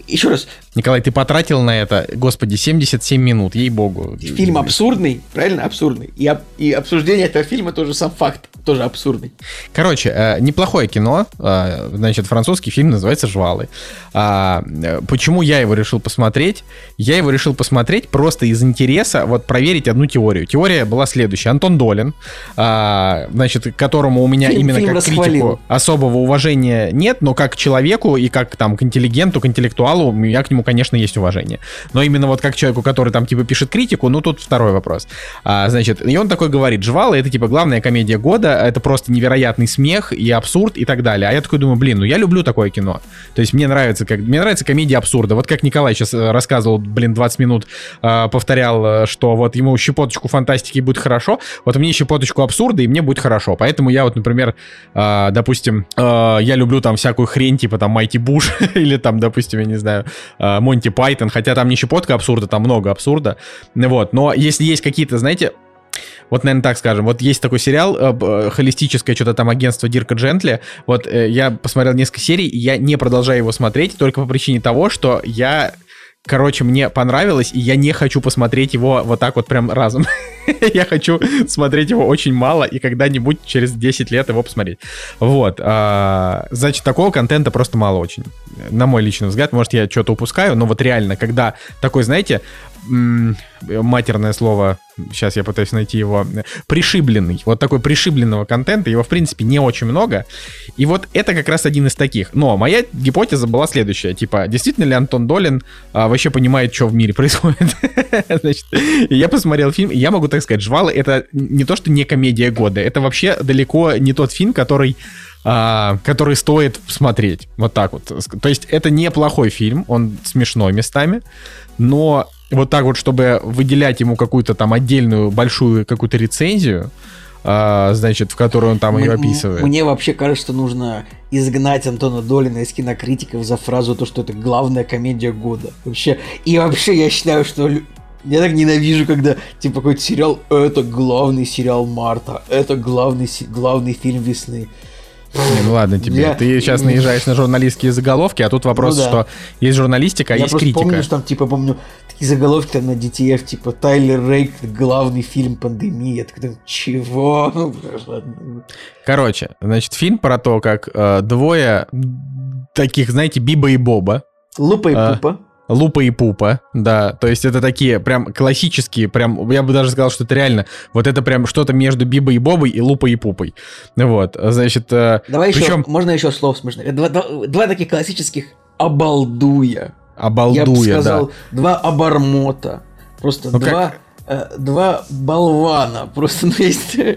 еще раз. Николай, ты потратил на это, господи, 77 минут, ей-богу. Фильм абсурдный, правильно, абсурдный. И, и обсуждение этого фильма тоже сам факт, тоже абсурдный. Короче, э, неплохое кино, э, значит, французский фильм называется «Жвалы». А, э, почему я его решил посмотреть? Я его решил посмотреть просто из интереса вот проверить одну теорию. Теория была следующая. Антон Долин, а, значит, к которому у меня фильм, именно фильм как расхвалил. критику особого уважения нет, но как к человеку и как там к интеллигенту, к интеллектуалу у меня к нему, конечно, есть уважение. Но именно вот как человеку, который там типа пишет критику, ну тут второй вопрос. А, значит, и он такой говорит, Жвала это типа главная комедия года, это просто невероятный смех и абсурд и так далее. А я такой думаю, блин, ну я люблю такое кино. То есть мне нравится, как, мне нравится комедия абсурда. Вот как Николай сейчас э, рассказывал, блин, 20 минут э, повторял, э, что вот ему щепоточку фантастики будет хорошо, вот мне щепоточку абсурда и мне будет хорошо. Поэтому я вот, например, э, допустим, э, я люблю там всякую хрень, типа там Майти Буш *laughs* или там, допустим, я не знаю, э, Монти Пайтон, хотя там не щепотка абсурда, там много абсурда, вот, но если есть какие-то, знаете, вот, наверное, так скажем. Вот есть такой сериал э, э холистическое что-то там агентство Дирка Джентли. Вот э, я посмотрел несколько серий, и я не продолжаю его смотреть только по причине того, что я Короче, мне понравилось, и я не хочу посмотреть его вот так вот прям разом. *laughs* я хочу смотреть его очень мало и когда-нибудь через 10 лет его посмотреть. Вот. А, значит, такого контента просто мало очень. На мой личный взгляд, может, я что-то упускаю, но вот реально, когда такой, знаете, матерное слово, сейчас я пытаюсь найти его, пришибленный. Вот такой пришибленного контента, его, в принципе, не очень много. И вот это как раз один из таких. Но моя гипотеза была следующая. Типа, действительно ли Антон Долин а, вообще понимает, что в мире *laughs* происходит? Значит, я посмотрел фильм, и я могу так сказать, «Жвалы» — это не то, что не комедия года, это вообще далеко не тот фильм, который а, который стоит смотреть. Вот так вот. То есть это неплохой фильм, он смешной местами, но вот так вот, чтобы выделять ему какую-то там отдельную большую какую-то рецензию, а, значит, в которой он там ее описывает. Мне вообще кажется, что нужно изгнать Антона Долина из кинокритиков за фразу то, что это главная комедия года. Вообще, и вообще я считаю, что я так ненавижу, когда типа какой-то сериал, это главный сериал марта, это главный, главный фильм весны. Не, ну ладно тебе. Я... Ты сейчас наезжаешь на журналистские заголовки, а тут вопрос, ну, да. что есть журналистика, а я есть критика. Я помню, что там, типа, помню, такие заголовки там на DTF, типа, Тайлер Рейк, главный фильм пандемии. Я такой, чего? *laughs* Ну, Короче, значит, фильм про то, как э, двое таких, знаете, Биба и Боба. Лупа и э, Пупа Лупа и Пупа, да, то есть это такие прям классические, прям, я бы даже сказал, что это реально, вот это прям что-то между Бибой и Бобой и Лупой и Пупой, вот, значит... Э, Давай причем... еще, можно еще слов смешных, два, два, два таких классических обалдуя. Обалдуя, Я бы сказал, да. два обормота, просто ну, два... Как э, два болвана. Просто, ну, есть... *laughs*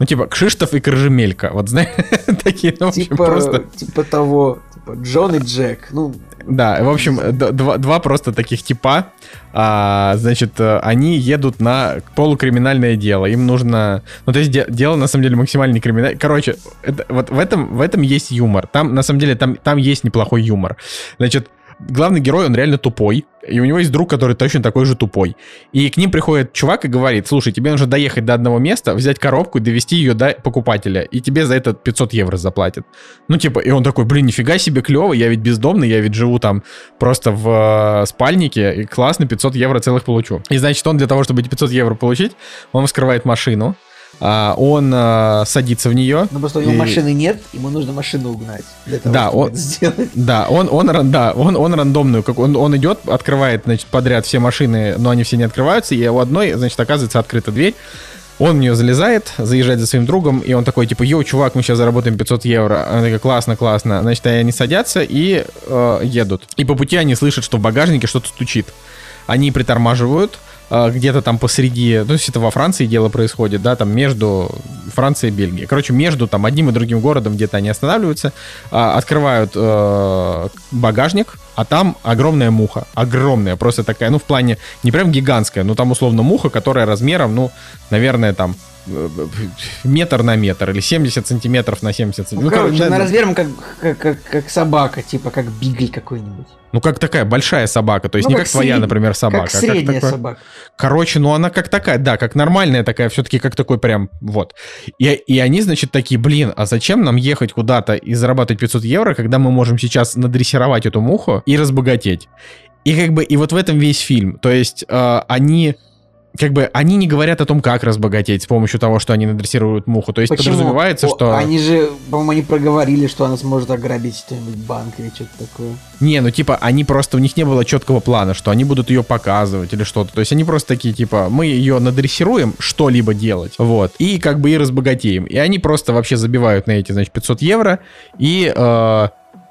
Ну, типа, Кшиштов и Крыжемелька. Вот знаешь, *laughs* такие, ну, Типа, просто... типа того, типа Джон и Джек. Ну, Да, в общем, д- два, два просто таких типа, а, значит, э, они едут на полукриминальное дело. Им нужно, ну то есть де- дело на самом деле максимально криминальное. Короче, это- вот в этом в этом есть юмор. Там на самом деле там там есть неплохой юмор. Значит, главный герой он реально тупой, и у него есть друг, который точно такой же тупой. И к ним приходит чувак и говорит, слушай, тебе нужно доехать до одного места, взять коробку и довести ее до покупателя, и тебе за это 500 евро заплатят. Ну, типа, и он такой, блин, нифига себе клево, я ведь бездомный, я ведь живу там просто в э, спальнике, и классно, 500 евро целых получу. И значит, он для того, чтобы эти 500 евро получить, он вскрывает машину, а, он э, садится в нее. ну просто у него и- машины нет, ему нужно машину угнать. Для того, Да, он- сделать. Да, он, он, да, он, он рандомную, как он, он идет, открывает, значит, подряд все машины, но они все не открываются, и у одной, значит, оказывается открыта дверь. Он в нее залезает, заезжает за своим другом, и он такой, типа, йоу, чувак, мы сейчас заработаем 500 евро. Она такая, классно, классно. Значит, они садятся и э, едут. И по пути они слышат, что в багажнике что-то стучит. Они притормаживают, где-то там посреди, ну, то есть это во Франции дело происходит, да, там между Францией и Бельгией. Короче, между там одним и другим городом где-то они останавливаются, а, открывают э, багажник, а там огромная муха. Огромная, просто такая, ну, в плане, не прям гигантская, но там условно муха, которая размером, ну, наверное, там метр на метр или 70 сантиметров на 70 Ну, сантиметров. короче, да, она да. размером как, как, как, как собака, типа как бигль какой-нибудь. Ну, как такая большая собака, то есть Ну, не как как твоя, сред- например, собака. как а средняя такое- собака. Короче, ну она как такая, да, как нормальная такая, все-таки как такой прям, вот. И, и они, значит, такие, блин, а зачем нам ехать куда-то и зарабатывать 500 евро, когда мы можем сейчас надрессировать эту муху и разбогатеть? И как бы, и вот в этом весь фильм. То есть э, они как бы они не говорят о том, как разбогатеть с помощью того, что они надрессируют муху. То есть Почему? подразумевается, что... Они же, по-моему, они проговорили, что она сможет ограбить что-нибудь банк или что-то такое. Не, ну типа, они просто, у них не было четкого плана, что они будут ее показывать или что-то. То есть они просто такие, типа, мы ее надрессируем что-либо делать, вот, и как бы и разбогатеем. И они просто вообще забивают на эти, значит, 500 евро, и э,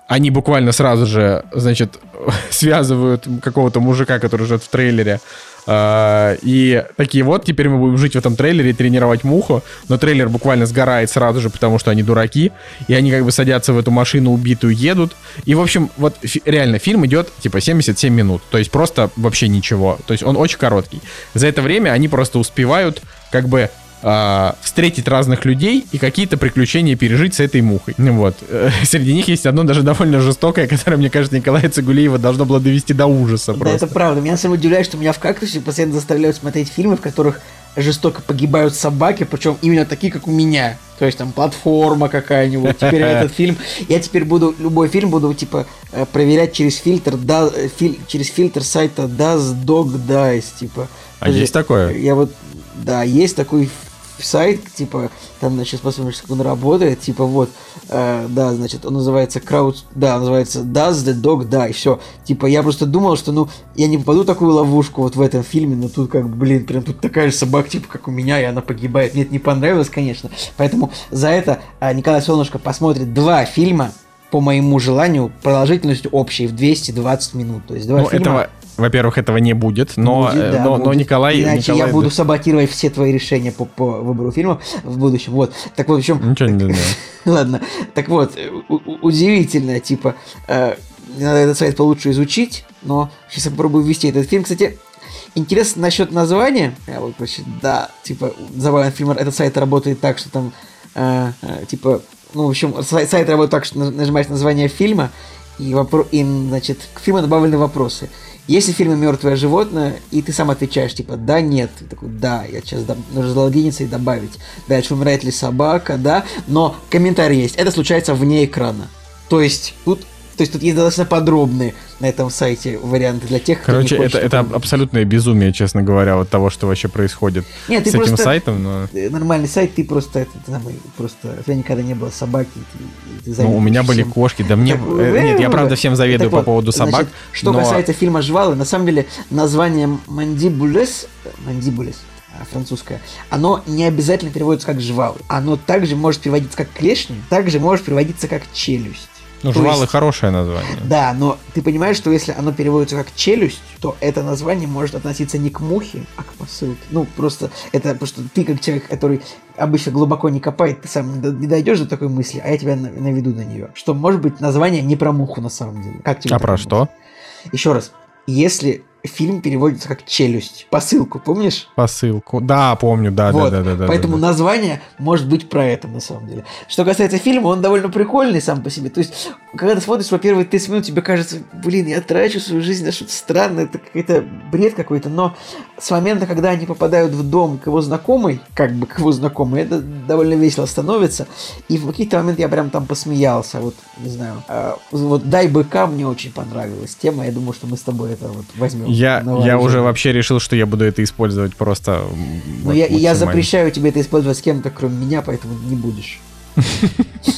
они буквально сразу же, значит, *laughs* связывают какого-то мужика, который живет в трейлере, и такие вот, теперь мы будем жить в этом трейлере и тренировать муху, но трейлер буквально сгорает сразу же, потому что они дураки, и они как бы садятся в эту машину убитую, едут, и, в общем, вот реально фильм идет типа 77 минут, то есть просто вообще ничего, то есть он очень короткий. За это время они просто успевают как бы а, встретить разных людей и какие-то приключения пережить с этой мухой. Ну Вот. Э, *laughs* Среди них есть одно даже довольно жестокое, *laughs* которое, мне кажется, Николая Цигулиева должно было довести до ужаса Да, просто. это правда. Меня самое удивляет, что меня в кактусе постоянно заставляют смотреть фильмы, в которых жестоко погибают собаки, причем именно такие, как у меня. То есть там платформа какая-нибудь. Теперь этот *laughs* фильм. Я теперь буду любой фильм буду типа э, проверять через фильтр, да, э, фил- через фильтр сайта Does Dog Dies, типа. А есть такое? Я вот, да, есть такой сайт, типа, там, значит, посмотрим, как он работает, типа, вот, э, да, значит, он называется Crowd, да, он называется Does the Dog Die, все, типа, я просто думал, что, ну, я не попаду в такую ловушку вот в этом фильме, но тут, как, блин, прям тут такая же собака, типа, как у меня, и она погибает, мне это не понравилось, конечно, поэтому за это э, Николай Солнышко посмотрит два фильма, по моему желанию, продолжительностью общей в 220 минут, то есть два Ну, фильма... этого, во-первых, этого не будет, но, Будет, э, да, но, но будет. Николай... Иначе Николай- я буду саботировать все твои решения по, по выбору фильмов в будущем. Вот. Так вот, в общем... Ничего не знаю. *laughs* Ладно. Так вот, удивительно, типа, э, надо этот сайт получше изучить, но сейчас я попробую ввести этот фильм. Кстати, интересно насчет названия. Я вот, короче, да, типа, забавный фильм, этот сайт работает так, что там, э, э, типа, ну, в общем, сайт, сайт работает так, что на- нажимаешь название фильма, и, вопро- и, значит, к фильму добавлены вопросы. Если в фильме мертвое животное, и ты сам отвечаешь, типа, да, нет, ты такой, да, я сейчас дам, нужно залогиниться и добавить. Дальше умирает ли собака, да, но комментарий есть, это случается вне экрана. То есть, тут, то есть тут есть достаточно подробные на этом сайте варианты для тех, кто Короче, не хочет... это, это абсолютное безумие, честно говоря, вот того, что вообще происходит Нет, ты с этим просто- сайтом. Но... Э, Нормальный сайт, ты просто, это, ты самый, просто, у тебя никогда не было собаки, ты, ты Ну, у меня завидуешь были всем. кошки, да мне... Так, э, Нет, я правда всем завидую Так по поводу собак, что касается фильма «Жвалы», на самом деле название «Мандибулес», «Мандибулес», французское, оно не обязательно переводится как «жвалы». Оно также может переводиться как «клешни», также может переводиться как «челюсть». Ну, жвалы есть... хорошее название. Да, но ты понимаешь, что если оно переводится как челюсть, то это название может относиться не к мухе, а к посылке. Ну, просто это потому что ты как человек, который обычно глубоко не копает, ты сам не дойдешь до такой мысли, а я тебя наведу на нее. Что может быть название не про муху на самом деле. Как тебе а про что? Еще раз, если фильм переводится как челюсть. Посылку, помнишь? Посылку. Да, помню, да, вот. да, да, да. Поэтому да, да. название может быть про это на самом деле. Что касается фильма, он довольно прикольный сам по себе. То есть, когда ты смотришь, во-первых, ты минут, тебе кажется, блин, я трачу свою жизнь на что-то странное, это какой-то бред какой-то. Но с момента, когда они попадают в дом к его знакомой, как бы к его знакомой, это довольно весело становится. И в какие-то моменты я прям там посмеялся. Вот, не знаю. Э, вот «Дай быка» мне очень понравилась тема. Я думаю, что мы с тобой это вот возьмем. Я, я уже вообще решил, что я буду это использовать просто. Но вот, я, я запрещаю тебе это использовать с кем-то, кроме меня, поэтому не будешь. *laughs*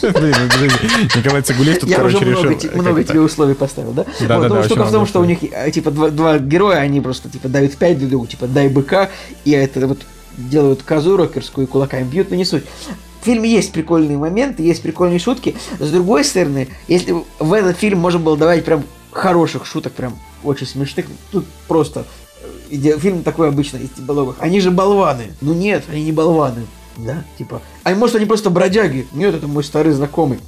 Николай Цигулев тут, Я уже много тебе условий поставил, да? Да, да, да. Штука в том, что у них, э, типа, два героя, они просто, типа, дают пять друг другу, типа, дай быка, и это вот делают козу рокерскую кулаками бьют, но не суть. В фильме есть прикольные моменты, есть прикольные шутки. С другой стороны, если в этот фильм можно было давать прям хороших шуток, прям очень смешных. Тут просто э, фильм такой обычно из типологов. Они же болваны. Ну нет, они не болваны. Да, типа. А может они просто бродяги? Нет, это мой старый знакомый.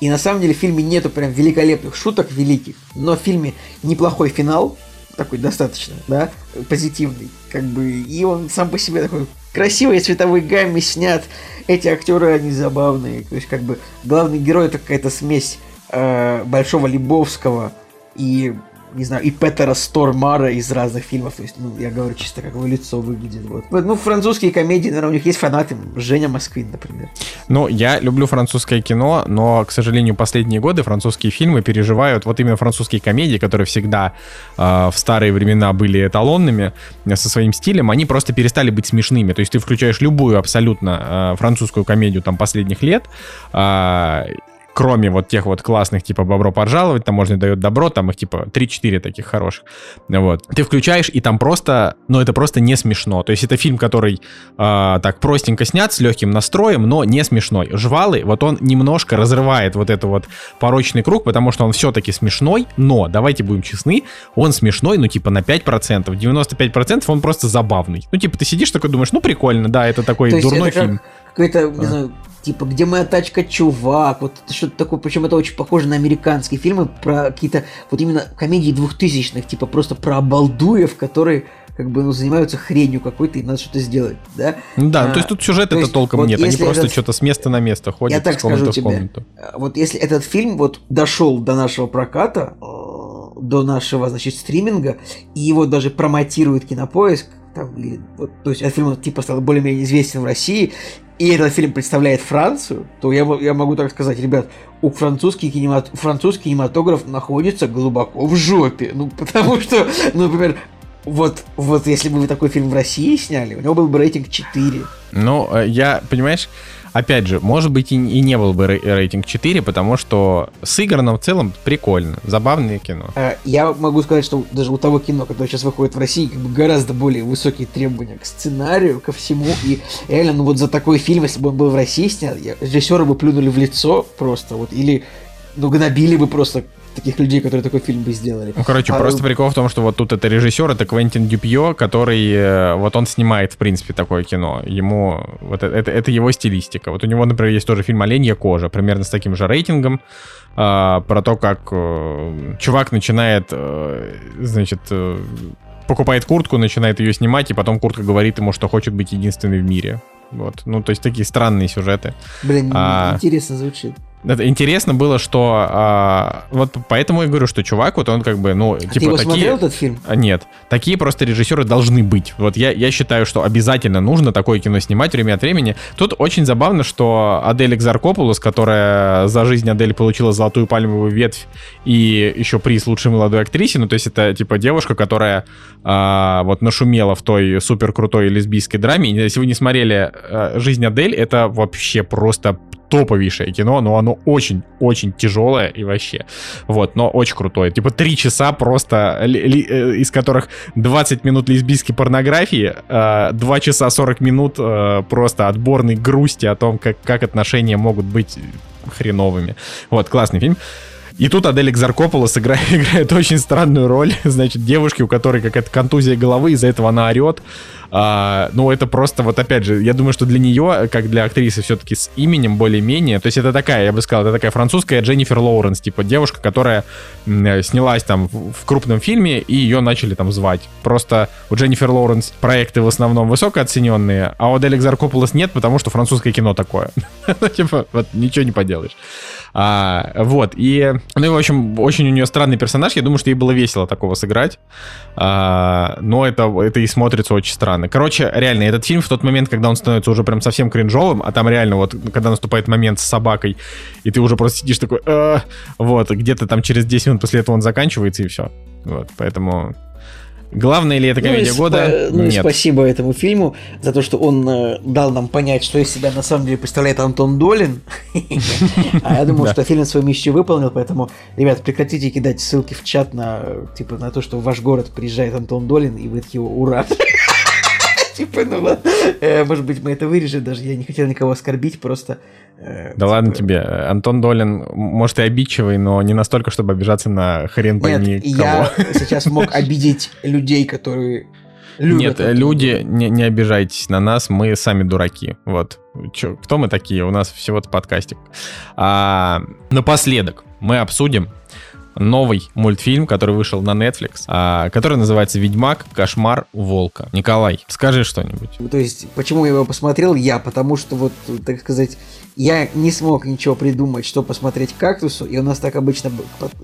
И на самом деле в фильме нету прям великолепных шуток великих, но в фильме неплохой финал, такой достаточно, да, позитивный, как бы, и он сам по себе такой красивой цветовой гамме снят. Эти актеры, они забавные. То есть, как бы, главный герой это какая-то смесь э, Большого Лебовского и не знаю, и Петера Стормара из разных фильмов. То есть, ну, я говорю чисто, как его лицо выглядит. Вот. Ну, французские комедии, наверное, у них есть фанаты. Женя Москвин, например. Ну, я люблю французское кино, но, к сожалению, последние годы французские фильмы переживают вот именно французские комедии, которые всегда э, в старые времена были эталонными э, со своим стилем, они просто перестали быть смешными. То есть ты включаешь любую абсолютно э, французскую комедию там последних лет, э, кроме вот тех вот классных, типа «Бобро пожаловать», там можно дает добро, там их типа 3-4 таких хороших, вот. Ты включаешь, и там просто, ну это просто не смешно. То есть это фильм, который э, так простенько снят, с легким настроем, но не смешной. «Жвалы», вот он немножко разрывает вот этот вот порочный круг, потому что он все-таки смешной, но, давайте будем честны, он смешной, ну типа на 5%, 95% он просто забавный. Ну типа ты сидишь такой думаешь, ну прикольно, да, это такой То дурной это фильм. Какой-то, не знаю, типа, где моя тачка, чувак, вот что-то такое, причем это очень похоже на американские фильмы про какие-то, вот именно комедии двухтысячных, типа просто про обалдуев, которые как бы ну, занимаются хренью какой-то, и надо что-то сделать, да? Ну да, а, то есть тут сюжета это толком вот нет, они просто этот... что-то с места на место ходят, Я так скажу тебе, вот если этот фильм вот дошел до нашего проката, э, до нашего, значит, стриминга, и его даже промотирует Кинопоиск, там, или, вот, то есть этот фильм типа стал более-менее известен в России, и этот фильм представляет Францию, то я, я могу так сказать, ребят, у французский, кинемат, французский кинематограф находится глубоко в жопе. Ну, потому что, ну, например, вот, вот если бы вы такой фильм в России сняли, у него был бы рейтинг 4. Ну, э, я, понимаешь, опять же, может быть и, и не был бы рейтинг 4, потому что сыграно в целом прикольно, забавное кино. Э, я могу сказать, что даже у того кино, которое сейчас выходит в России, как бы гораздо более высокие требования к сценарию, ко всему. И реально, ну вот за такой фильм, если бы он был в России снят, режиссеры бы плюнули в лицо просто, вот, или ну, гнобили бы просто таких людей, которые такой фильм бы сделали. Ну, короче, а, просто прикол в том, что вот тут это режиссер, это Квентин Дюпье, который, э, вот он снимает, в принципе, такое кино. Ему, вот это, это, это его стилистика. Вот у него, например, есть тоже фильм «Оленья кожа», примерно с таким же рейтингом, э, про то, как э, чувак начинает, э, значит, э, покупает куртку, начинает ее снимать, и потом куртка говорит ему, что хочет быть единственной в мире. Вот. Ну, то есть такие странные сюжеты. Блин, а, интересно звучит это интересно было, что а, вот поэтому я говорю, что чувак, вот он как бы, ну, а типа ты его такие... смотрел этот фильм? А, нет, такие просто режиссеры должны быть. Вот я, я считаю, что обязательно нужно такое кино снимать время от времени. Тут очень забавно, что Адель Экзаркопулос, которая за жизнь Адель получила золотую пальмовую ветвь и еще приз лучшей молодой актрисе, ну, то есть это типа девушка, которая а, вот нашумела в той супер крутой лесбийской драме. Если вы не смотрели а, «Жизнь Адель», это вообще просто топовейшее кино, но оно очень-очень тяжелое и вообще. Вот, но очень крутое. Типа три часа просто, э, из которых 20 минут лесбийской порнографии, 2 э, часа 40 минут э, просто отборной грусти о том, как, как отношения могут быть хреновыми. Вот, классный фильм. И тут Адель Экзаркополос играет, *laughs* играет очень странную роль, *laughs* значит, девушки, у которой какая-то контузия головы, из-за этого она орет. А, ну, это просто, вот опять же, я думаю, что для нее, как для актрисы, все-таки с именем более-менее, то есть это такая, я бы сказал, это такая французская Дженнифер Лоуренс, типа девушка, которая снялась там в, крупном фильме, и ее начали там звать. Просто у Дженнифер Лоуренс проекты в основном высокооцененные, а у Адель Экзаркополос нет, потому что французское кино такое. *laughs* Ну, типа, вот ничего не поделаешь. А, вот, и, ну, в общем, очень у нее странный персонаж, я думаю, что ей было весело такого сыграть, а, но это, это и смотрится очень странно. Короче, реально, этот фильм в тот момент, когда он становится уже прям совсем кринжовым, а там реально вот, когда наступает момент с собакой, и ты уже просто сидишь такой, э, вот, где-то там через 10 минут после этого он заканчивается, и все. Вот, поэтому Главное ли это комедия ну, года? Ну Нет. и спасибо этому фильму за то, что он э, дал нам понять, что из себя на самом деле представляет Антон Долин. *laughs* А я думаю, что фильм свою миссию выполнил, поэтому, ребят, прекратите кидать ссылки в чат на типа на то, что в ваш город приезжает Антон Долин, и вы такие ура. *laughs* *laughs* Типа, ну ладно. Э, может быть, мы это вырежем даже. Я не хотел никого оскорбить, просто... Э, да типа... ладно тебе. Антон Долин, может, и обидчивый, но не настолько, чтобы обижаться на хрен пойми Нет, я *laughs* сейчас мог *laughs* обидеть людей, которые Любят Нет, люди, не, не обижайтесь на нас, мы сами дураки. Вот. Чё, кто мы такие? У нас всего-то подкастик. А, напоследок мы обсудим новый мультфильм, который вышел на Netflix, а, который называется «Ведьмак. Кошмар волка». Николай, скажи что-нибудь. То есть, почему я его посмотрел? Я, потому что вот, так сказать, я не смог ничего придумать, что посмотреть кактусу, и у нас так обычно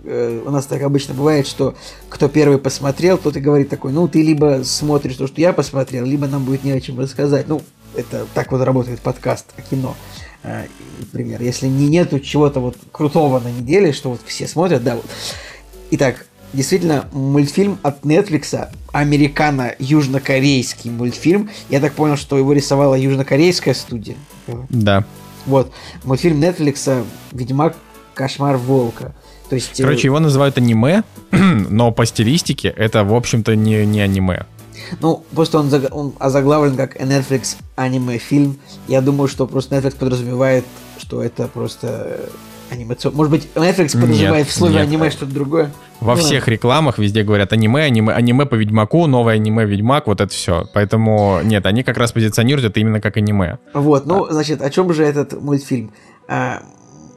э, у нас так обычно бывает, что кто первый посмотрел, тот и говорит такой, ну ты либо смотришь то, что я посмотрел, либо нам будет не о чем рассказать. Ну, это так вот работает подкаст о кино. Э, например, если не нету чего-то вот крутого на неделе, что вот все смотрят, да, вот. Итак, действительно, мультфильм от Netflix, американо-южнокорейский мультфильм. Я так понял, что его рисовала южнокорейская студия. Да. Вот, мультфильм Netflix «Ведьмак. Кошмар волка». То есть, э, Короче, его называют аниме, *clears throat* но по стилистике это, в общем-то, не, не аниме. Ну, просто он, заг... он озаглавлен как Netflix аниме-фильм. Я думаю, что просто Netflix подразумевает, что это просто анимационный. Может быть, Netflix подразумевает нет, в слове нет. аниме что-то другое? Во ну, всех рекламах везде говорят аниме, аниме, аниме по Ведьмаку, новое аниме Ведьмак, вот это все. Поэтому нет, они как раз позиционируют это именно как аниме. Вот, ну, а. значит, о чем же этот мультфильм?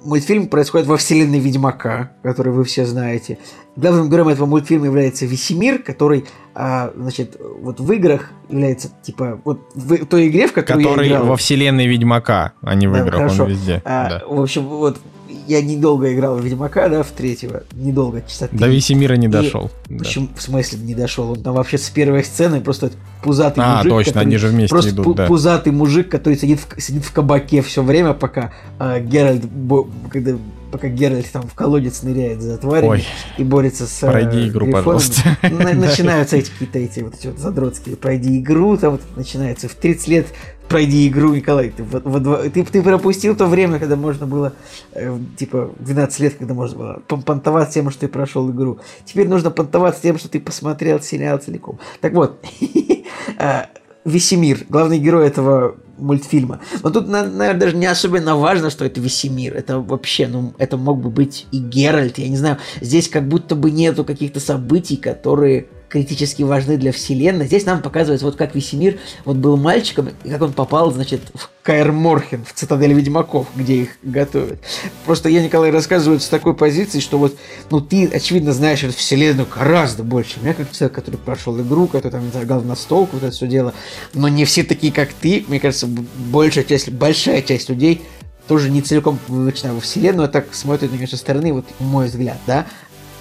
Мультфильм происходит во вселенной Ведьмака, который вы все знаете. Главным героем этого мультфильма является Весемир, который, а, значит, вот в играх является, типа, вот в той игре, в которой Который я играл, во вселенной Ведьмака, а не в да, играх, хорошо. он везде. А, да. В общем, вот я недолго играл в Ведьмака, да, в третьего. Недолго, часа три. До Весемира не дошел. И, да. Почему, в смысле не дошел? Он там вообще с первой сцены просто пузатый а, мужик. А, точно, они же вместе просто идут, пу- да. пузатый мужик, который сидит в, сидит в кабаке все время, пока э, Геральт, бо, когда пока Геральт там в колодец ныряет за тварями Ой, и борется с Пройди игру, грифонами. пожалуйста. Начинаются эти какие-то эти вот эти вот задротские. Пройди игру, там вот начинается в 30 лет пройди игру, Николай. Ты, во, во, ты, ты пропустил то время, когда можно было, э, типа, 12 лет, когда можно было понтоваться тем, что ты прошел игру. Теперь нужно понтоваться тем, что ты посмотрел сериал целиком. Так вот, *laughs* э, Весемир, главный герой этого мультфильма. Но тут, наверное, даже не особенно важно, что это Весемир. Это вообще, ну, это мог бы быть и Геральт, я не знаю. Здесь как будто бы нету каких-то событий, которые критически важны для вселенной. Здесь нам показывается, вот как Весемир вот был мальчиком, и как он попал, значит, в Каэр Морхен, в цитадель Ведьмаков, где их готовят. Просто я, Николай, рассказываю с такой позиции, что вот, ну, ты, очевидно, знаешь эту вселенную гораздо больше меня, как человек, который прошел игру, который там играл на стол, вот это все дело. Но не все такие, как ты. Мне кажется, большая часть, большая часть людей тоже не целиком вовлечена во вселенную, а так смотрят на нее со стороны, вот мой взгляд, да.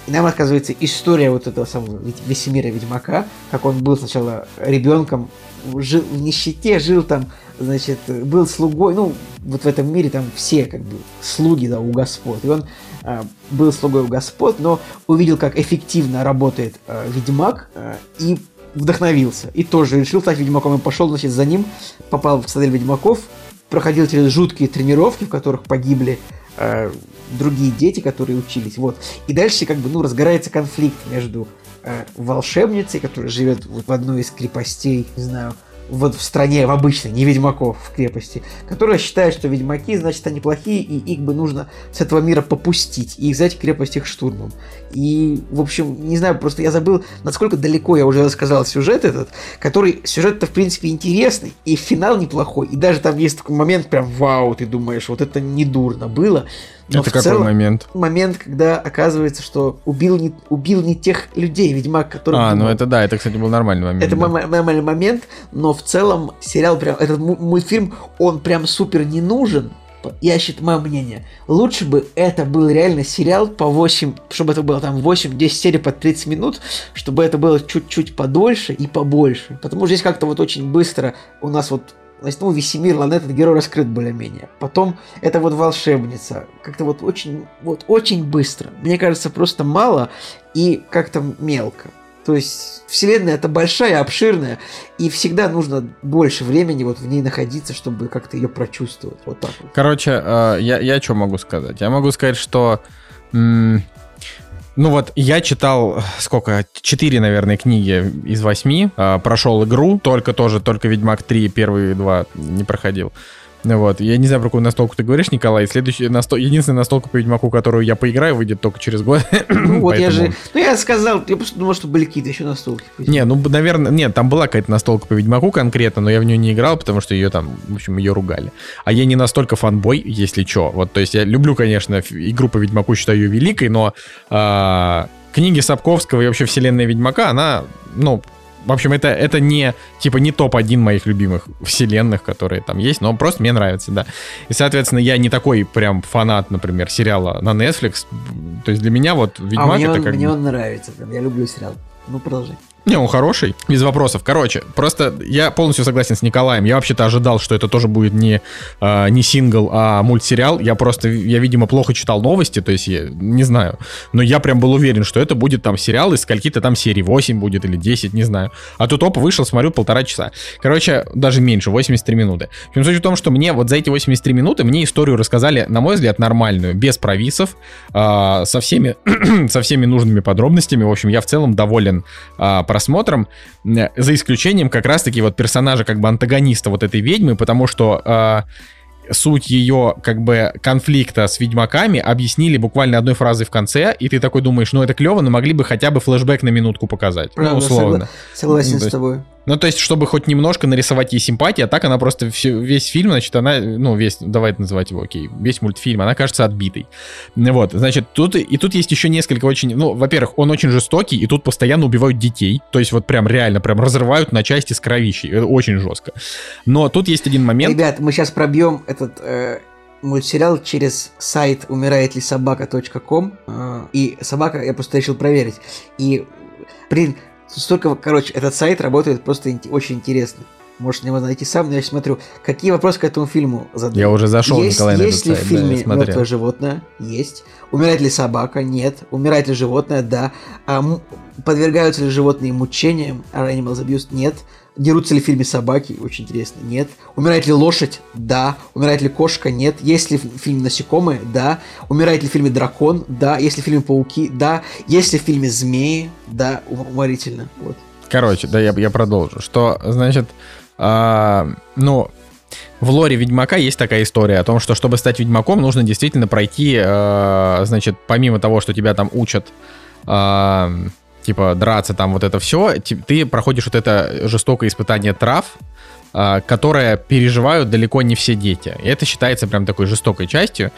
И нам оказывается история вот этого самого Весемира Ведьмака, как он был сначала ребенком, жил в нищете, жил там, значит, был слугой, ну, вот в этом мире там все как бы слуги, да, у господ. И он э, был слугой у господ, но увидел, как эффективно работает э, Ведьмак, э, и вдохновился. И тоже решил стать Ведьмаком. И пошел, значит, за ним, попал в цитадель Ведьмаков, проходил через жуткие тренировки, в которых погибли э, другие дети, которые учились. Вот. И дальше как бы, ну, разгорается конфликт между э, волшебницей, которая живет вот в одной из крепостей, не знаю, вот в стране, в обычной, не ведьмаков в крепости, которые считают, что ведьмаки, значит, они плохие, и их бы нужно с этого мира попустить, и взять крепость их штурмом. И, в общем, не знаю, просто я забыл, насколько далеко я уже рассказал сюжет этот, который, сюжет-то, в принципе, интересный, и финал неплохой, и даже там есть такой момент, прям, вау, ты думаешь, вот это не дурно было, но это какой целом, момент? Момент, когда оказывается, что убил не, убил не тех людей, ведьмак, который... А, ну это да, это, кстати, был нормальный момент. Это да. нормальный момент, но в целом сериал прям, этот мультфильм, он прям супер не нужен, я считаю, мое мнение, лучше бы это был реально сериал по 8, чтобы это было там 8-10 серий по 30 минут, чтобы это было чуть-чуть подольше и побольше. Потому что здесь как-то вот очень быстро у нас вот Ну, Весемир Лан этот герой раскрыт более-менее. Потом это вот волшебница. Как-то вот очень, вот очень быстро. Мне кажется, просто мало и как-то мелко. То есть вселенная это большая, обширная, и всегда нужно больше времени вот в ней находиться, чтобы как-то ее прочувствовать. Вот так вот. Короче, э, я, я что могу сказать? Я могу сказать, что ну вот, я читал, сколько, четыре, наверное, книги из восьми, э, прошел игру, только тоже, только Ведьмак 3, первые два не проходил. Вот. Я не знаю, про какую настолку ты говоришь, Николай. Следующая настол... Единственная настолка по Ведьмаку, которую я поиграю, выйдет только через год. Ну вот я же... *coughs* Ну я сказал, я просто думал, что были какие-то еще настолки. Не, ну, наверное, нет, там была какая-то настолка по Ведьмаку конкретно, но я в нее не играл, потому что ее там, в общем, ее ругали. А я не настолько фанбой, если что. Вот, то есть я люблю, конечно, игру по Ведьмаку, считаю ее великой, но а, книги Сапковского и вообще вселенная Ведьмака, она, ну, в общем, это, это не, типа, не топ-1 моих любимых вселенных, которые там есть, но просто мне нравится, да. И, соответственно, я не такой прям фанат, например, сериала на Netflix. То есть для меня вот Ведьмак а мне это он, как... Мне он нравится, прям, я люблю сериал. Ну, продолжай. Не, он хороший, без вопросов. Короче, просто я полностью согласен с Николаем. Я вообще-то ожидал, что это тоже будет не, э, не сингл, а мультсериал. Я просто, я, видимо, плохо читал новости, то есть я не знаю. Но я прям был уверен, что это будет там сериал из скольки-то там серий, 8 будет или 10, не знаю. А тут оп, вышел, смотрю, полтора часа. Короче, даже меньше, 83 минуты. В суть в том, что мне вот за эти 83 минуты мне историю рассказали, на мой взгляд, нормальную, без провисов, э, со, всеми, *clears throat* со всеми нужными подробностями. В общем, я в целом доволен э, просмотром, за исключением как раз-таки вот персонажа как бы антагониста вот этой ведьмы, потому что э, суть ее как бы конфликта с ведьмаками объяснили буквально одной фразой в конце, и ты такой думаешь, ну это клево, но могли бы хотя бы флешбэк на минутку показать. Правда, ну, условно. Согласен ну, с тобой. Ну, то есть, чтобы хоть немножко нарисовать ей симпатии, а так она просто все, весь фильм, значит, она, ну, весь, давай называть его, окей, весь мультфильм, она кажется отбитой. Вот, значит, тут, и тут есть еще несколько очень, ну, во-первых, он очень жестокий, и тут постоянно убивают детей, то есть вот прям реально, прям разрывают на части с кровищей, это очень жестко. Но тут есть один момент... Ребят, мы сейчас пробьем этот... Э мультсериал через сайт умирает ли собака.ком э, и собака я просто решил проверить и блин столько, короче, этот сайт работает просто очень интересно. Можешь него найти сам, но я смотрю, какие вопросы к этому фильму задают. Я уже зашел, есть, Николай, Есть ли в фильме да, мертвое животное? Есть. Умирает ли собака? Нет. Умирает ли животное? Да. А, подвергаются ли животные мучениям? Animals Abuse? Нет. Дерутся ли в фильме собаки? Очень интересно. Нет. Умирает ли лошадь? Да. Умирает ли кошка? Нет. Есть ли в фильме насекомые? Да. Умирает ли в фильме дракон? Да. Есть ли в фильме пауки? Да. Есть ли в фильме змеи? Да. Уморительно. Вот. Короче, да, я, я продолжу. Что, значит, а, ну, в лоре Ведьмака есть такая история о том, что чтобы стать Ведьмаком, нужно действительно пройти, э, значит, помимо того, что тебя там учат э, типа драться там вот это все, ты проходишь вот это жестокое испытание трав, а, которое переживают далеко не все дети. И это считается прям такой жестокой частью.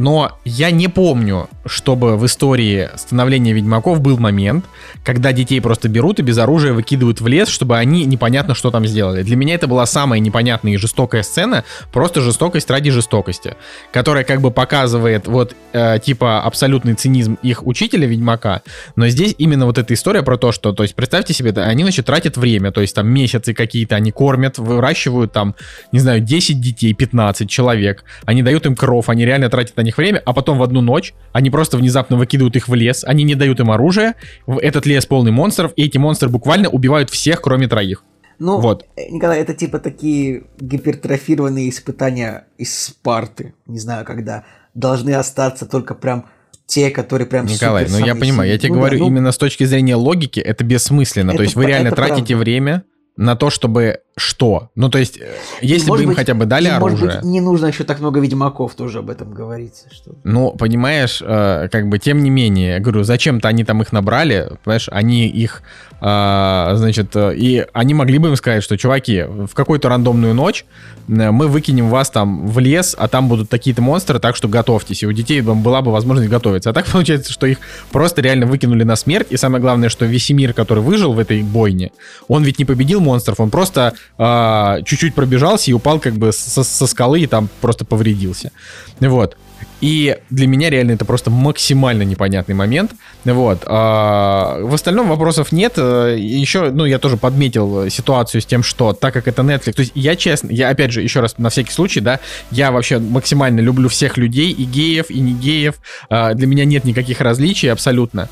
Но я не помню, чтобы в истории становления ведьмаков был момент, когда детей просто берут и без оружия выкидывают в лес, чтобы они непонятно что там сделали. Для меня это была самая непонятная и жестокая сцена, просто жестокость ради жестокости, которая как бы показывает вот э, типа абсолютный цинизм их учителя ведьмака, но здесь именно вот эта история про то, что, то есть представьте себе, они значит тратят время, то есть там месяцы какие-то, они кормят, выращивают там, не знаю, 10 детей, 15 человек, они дают им кров, они реально тратят на них время, а потом в одну ночь они просто внезапно выкидывают их в лес, они не дают им оружие, этот лес полный монстров, и эти монстры буквально убивают всех, кроме троих. Ну, вот. Э, Николай, это типа такие гипертрофированные испытания из Спарты, не знаю, когда должны остаться только прям те, которые прям Николай, ну я понимаю, я тебе ну, говорю, да, ну, именно с точки зрения логики это бессмысленно. Это, то есть вы реально тратите правда. время на то, чтобы что? Ну, то есть, э, если может бы им быть, хотя бы дали оружие... Может быть, не нужно еще так много Ведьмаков тоже об этом говорится. Что... Ну, понимаешь, э, как бы, тем не менее, я говорю, зачем-то они там их набрали, понимаешь, они их, э, значит, э, и они могли бы им сказать, что, чуваки, в какую-то рандомную ночь э, мы выкинем вас там в лес, а там будут такие-то монстры, так что готовьтесь, и у детей была бы возможность готовиться. А так *laughs* получается, что их просто реально выкинули на смерть, и самое главное, что Весемир, который выжил в этой бойне, он ведь не победил монстров, он просто а, чуть-чуть пробежался и упал как бы со, со скалы и там просто повредился. Вот. И для меня реально это просто максимально непонятный момент. Вот. А, в остальном вопросов нет. Еще, ну, я тоже подметил ситуацию с тем, что так как это Netflix, то есть я честно, я опять же, еще раз, на всякий случай, да, я вообще максимально люблю всех людей, и геев, и не геев. А, для меня нет никаких различий абсолютно.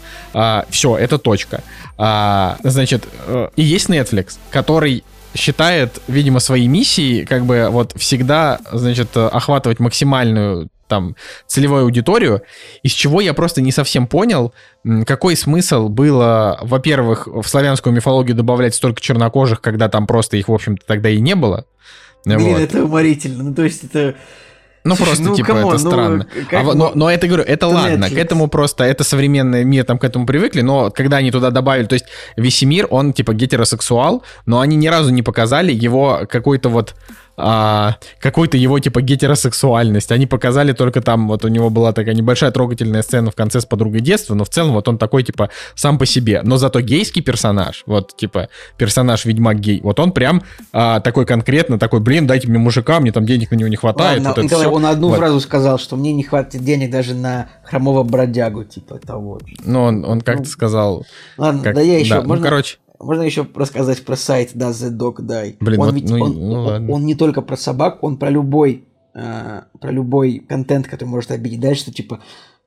Все, это точка. Значит, э, и есть Netflix, который считает, видимо, своей миссией как бы вот всегда, значит, охватывать максимальную там целевую аудиторию, из чего я просто не совсем понял, какой смысл было, во-первых, в славянскую мифологию добавлять столько чернокожих, когда там просто их, в общем-то, тогда и не было. Блин, вот. это уморительно. Ну, то есть это... Ну, Слушай, просто, ну, типа, come on, это ну, странно. Как, а, но, но это, говорю, это, это ладно, Netflix. к этому просто, это современный мир, там, к этому привыкли, но когда они туда добавили, то есть Весемир, он, типа, гетеросексуал, но они ни разу не показали его какой-то вот а, какой-то его типа гетеросексуальность. Они показали только там, вот у него была такая небольшая трогательная сцена в конце с подругой детства, но в целом вот он такой типа сам по себе. Но зато гейский персонаж, вот типа персонаж Ведьмак гей, вот он прям а, такой конкретно такой, блин, дайте мне мужика, мне там денег на него не хватает. Ладно, вот Николай, он одну вот. фразу сказал, что мне не хватит денег даже на хромого бродягу, типа того. Ну, он, он как-то ну, сказал... Ладно, как, да я еще... Да, можно... Ну, короче... Можно еще рассказать про сайт Does the Dog Die? Блин, он вот, ведь ну, он, ну, он, он не только про собак, он про любой э, про любой контент, который может обидеть. Дальше, что типа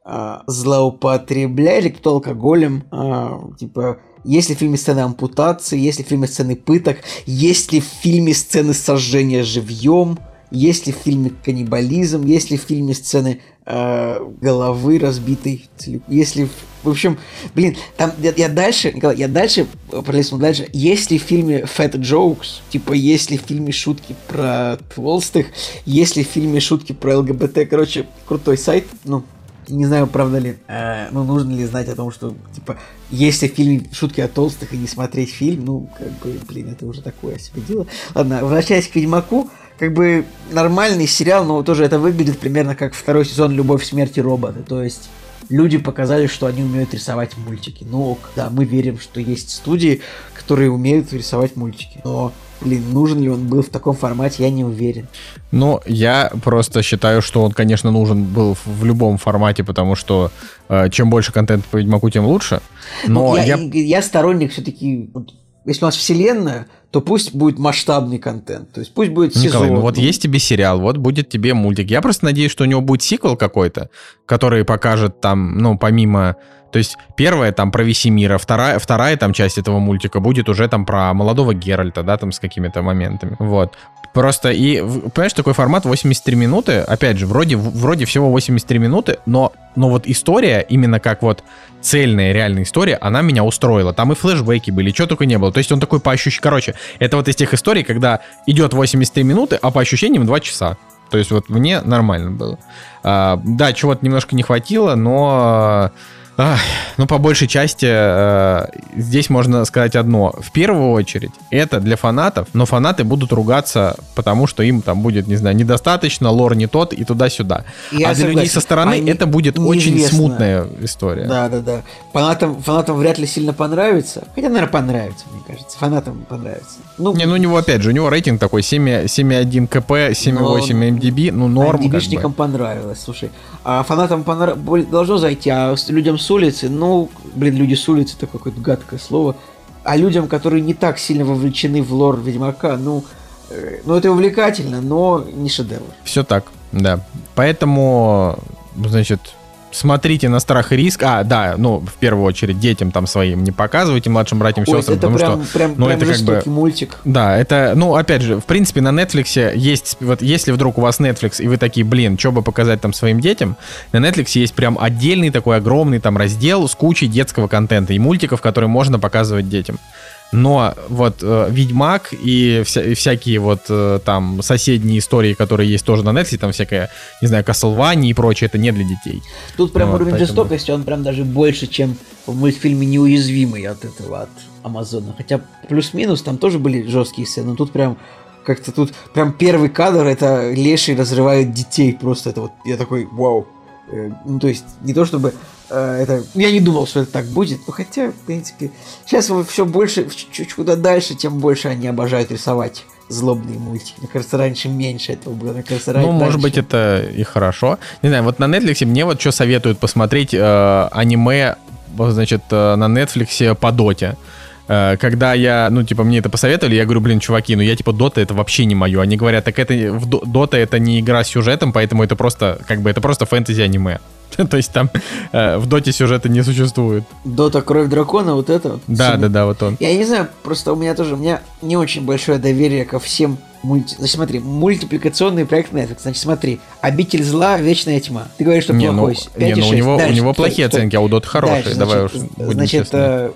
э, злоупотребляли кто алкоголем, э, типа есть ли в фильме сцены ампутации, есть ли в фильме сцены пыток, есть ли в фильме сцены сожжения живьем, есть ли в фильме каннибализм, есть ли в фильме сцены головы разбитой, если в общем, блин, там я, я дальше, Николай, я дальше пролезу дальше. Есть ли в фильме Fat Jokes, типа, есть ли в фильме шутки про толстых, есть ли в фильме шутки про ЛГБТ, короче, крутой сайт, ну, не знаю, правда ли, э, ну, нужно ли знать о том, что, типа, если в фильме шутки о толстых и не смотреть фильм, ну, как бы, блин, это уже такое себе дело. Ладно, возвращаясь к Ведьмаку, как бы нормальный сериал, но тоже это выглядит примерно как второй сезон «Любовь, смерти робота». То есть люди показали, что они умеют рисовать мультики. Ну, да, мы верим, что есть студии, которые умеют рисовать мультики. Но, блин, нужен ли он был в таком формате, я не уверен. Ну, я просто считаю, что он, конечно, нужен был в любом формате, потому что э, чем больше контента по Ведьмаку, тем лучше. Но ну, я, я... я сторонник все-таки... Если у нас вселенная, то пусть будет масштабный контент. То есть пусть будет сезон. Николай, ну вот есть тебе сериал, вот будет тебе мультик. Я просто надеюсь, что у него будет сиквел какой-то, который покажет там, ну, помимо... То есть первая там про Весемира, вторая, вторая там часть этого мультика будет уже там про молодого Геральта, да, там с какими-то моментами. Вот. Просто и, понимаешь, такой формат 83 минуты, опять же, вроде, вроде всего 83 минуты, но, но вот история, именно как вот цельная реальная история, она меня устроила. Там и флешбеки были, что только не было. То есть он такой по ощущениям, короче, это вот из тех историй, когда идет 83 минуты, а по ощущениям 2 часа. То есть вот мне нормально было. А, да, чего-то немножко не хватило, но Ах, ну, по большей части, э, здесь можно сказать одно. В первую очередь, это для фанатов, но фанаты будут ругаться, потому что им там будет, не знаю, недостаточно, лор не тот и туда-сюда. Я а для людей со стороны Они это будет очень смутная история. Да, да, да. Фанатам, фанатам вряд ли сильно понравится. Хотя, наверное, понравится, мне кажется. Фанатам понравится. Ну, не, ну у него, опять же, у него рейтинг такой 7,1 КП, 7,8 МДБ, ну норм. MDB-шникам как бы. понравилось, слушай. А фанатам понрав... должно зайти, а людям с улицы, ну, блин, люди с улицы, это какое-то гадкое слово. А людям, которые не так сильно вовлечены в лор Ведьмака, ну, э, ну это увлекательно, но не шедевр. Все так, да. Поэтому, значит, смотрите на страх и риск. А, да, ну, в первую очередь, детям там своим не показывайте, младшим братьям, сестрам, потому прям, что... Прям, ну, прям это как бы... мультик. Да, это, ну, опять же, в принципе, на Netflix есть, вот если вдруг у вас Netflix, и вы такие, блин, что бы показать там своим детям, на Netflix есть прям отдельный такой огромный там раздел с кучей детского контента и мультиков, которые можно показывать детям. Но вот э, Ведьмак и, вся, и всякие вот э, там соседние истории, которые есть тоже на Netflix, там всякая, не знаю, Castlevania и прочее, это не для детей. Тут прям вот, уровень поэтому... жестокости, он прям даже больше, чем в мультфильме «Неуязвимый» от этого, от Амазона. Хотя плюс-минус там тоже были жесткие сцены, но тут прям как-то тут прям первый кадр это леший разрывает детей просто это вот я такой вау ну то есть не то чтобы э, это я не думал что это так будет но хотя в принципе сейчас все больше чуть-чуть куда дальше тем больше они обожают рисовать злобные мультики. Мне кажется, раньше меньше этого было. Мне кажется, раньше... Ну, может быть, это и хорошо. Не знаю, вот на Netflix мне вот что советуют посмотреть э, аниме, значит, э, на Netflix по доте. Э, когда я, ну, типа, мне это посоветовали, я говорю, блин, чуваки, ну я, типа, Дота это вообще не мое. Они говорят, так это, в Дота это не игра с сюжетом, поэтому это просто, как бы, это просто фэнтези-аниме. *laughs* То есть там э, в Доте сюжета не существует. Дота Кровь Дракона, вот это вот? Да, да, да, вот он. Я не знаю, просто у меня тоже, у меня не очень большое доверие ко всем мульти... Значит, смотри, мультипликационный проект Netflix. Значит, смотри, Обитель зла, Вечная тьма. Ты говоришь, что не, плохой. Ну, не, ну у него, Дальше, у него плохие стой, оценки, а у Дота хорошие. Дальше, Давай значит, уж будем Значит, честны.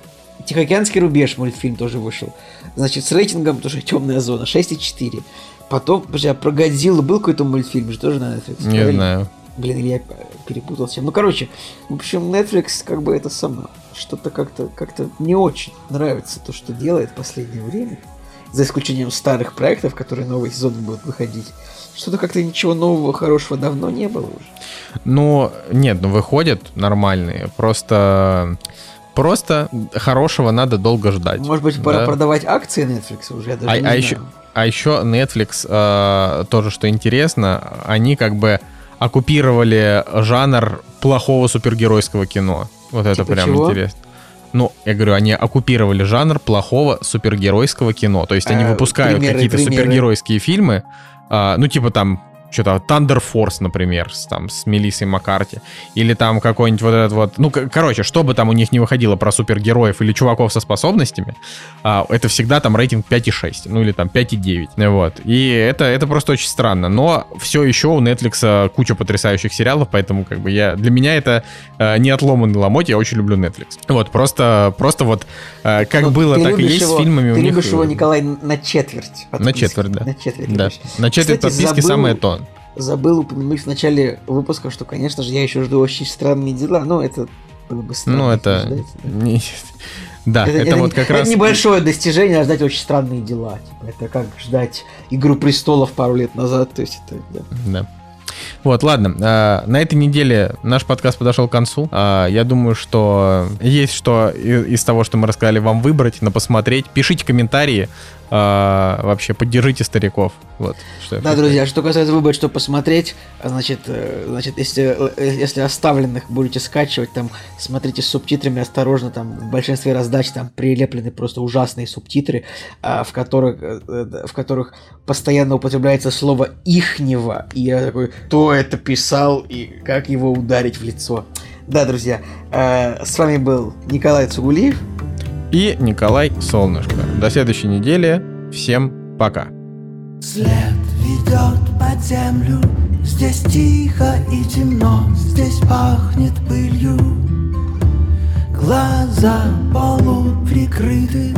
Тихоокеанский рубеж мультфильм тоже вышел. Значит, с рейтингом тоже темная зона 6,4. Потом, подожди, а про Годзиллу был какой-то мультфильм же тоже на Netflix? Не правильно? знаю. Блин, я перепутался. Ну, короче, в общем, Netflix как бы это самое. Что-то как-то как-то не очень нравится то, что делает в последнее время. За исключением старых проектов, которые новые сезоны будут выходить. Что-то как-то ничего нового, хорошего давно не было уже. Ну, нет, ну выходят нормальные. Просто Просто хорошего надо долго ждать. Может быть, пора да? продавать акции Netflix уже, я даже а, не а знаю. Еще, а еще Netflix, э, тоже что интересно, они как бы оккупировали жанр плохого супергеройского кино. Вот типа это прям чего? интересно. Ну, я говорю, они оккупировали жанр плохого супергеройского кино. То есть они а, выпускают какие-то супергеройские фильмы, а, ну, типа там что-то Thunder Force, например, с, там, с Мелиссой Маккарти. Или там какой-нибудь вот этот вот... Ну, короче, что бы там у них не выходило про супергероев или чуваков со способностями, а, это всегда там рейтинг 5,6, ну или там 5,9. Вот. И это, это просто очень странно. Но все еще у Netflix а, куча потрясающих сериалов, поэтому как бы я... Для меня это а, не отломанный ломоть, я очень люблю Netflix. Вот, просто, просто вот а, как Но ну, было, так и есть его, с фильмами ты у них... Ты любишь его, Николай, на четверть подписки. На четверть, да. На четверть. Да. На четверть Кстати, подписки забыл... самое то забыл упомянуть в начале выпуска, что, конечно же, я еще жду очень странные дела, но это было бы странно. Ну, это... Не... да это, это, это вот как это раз... небольшое достижение, а ждать очень странные дела. Типа, это как ждать Игру Престолов пару лет назад, то есть это... Да. да. Вот, ладно. А, на этой неделе наш подкаст подошел к концу. А, я думаю, что есть что из того, что мы рассказали, вам выбрать, на посмотреть. Пишите комментарии а, вообще поддержите стариков. Вот, что да, друзья, что касается выбрать, что посмотреть, значит, э, значит, если, э, если оставленных будете скачивать, там, смотрите с субтитрами осторожно, там, в большинстве раздач там прилеплены просто ужасные субтитры, а, в которых, э, в которых постоянно употребляется слово «ихнего», и я такой, кто это писал и как его ударить в лицо. Да, друзья, с вами был Николай Цугулиев и Николай Солнышко. До следующей недели. Всем пока. След ведет под землю, здесь тихо и темно, здесь пахнет пылью. Глаза полуприкрыты,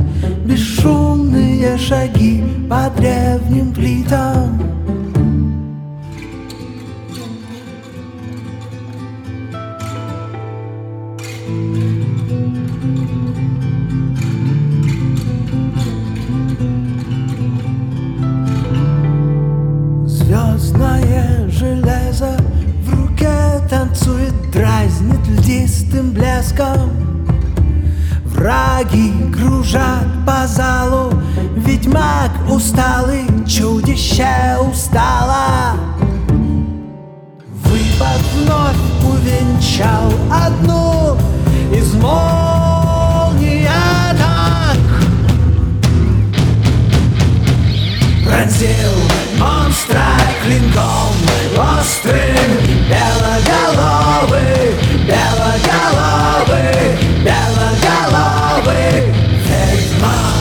бесшумные шаги по древним плитам. Льдистым блеском. Враги кружат по залу Ведьмак усталый, чудище устало. Выпад вновь увенчал одну из молний атак. Пронзил страх клинком мы острым Белоголовый, белоголовый, белоголовый. Ведьмак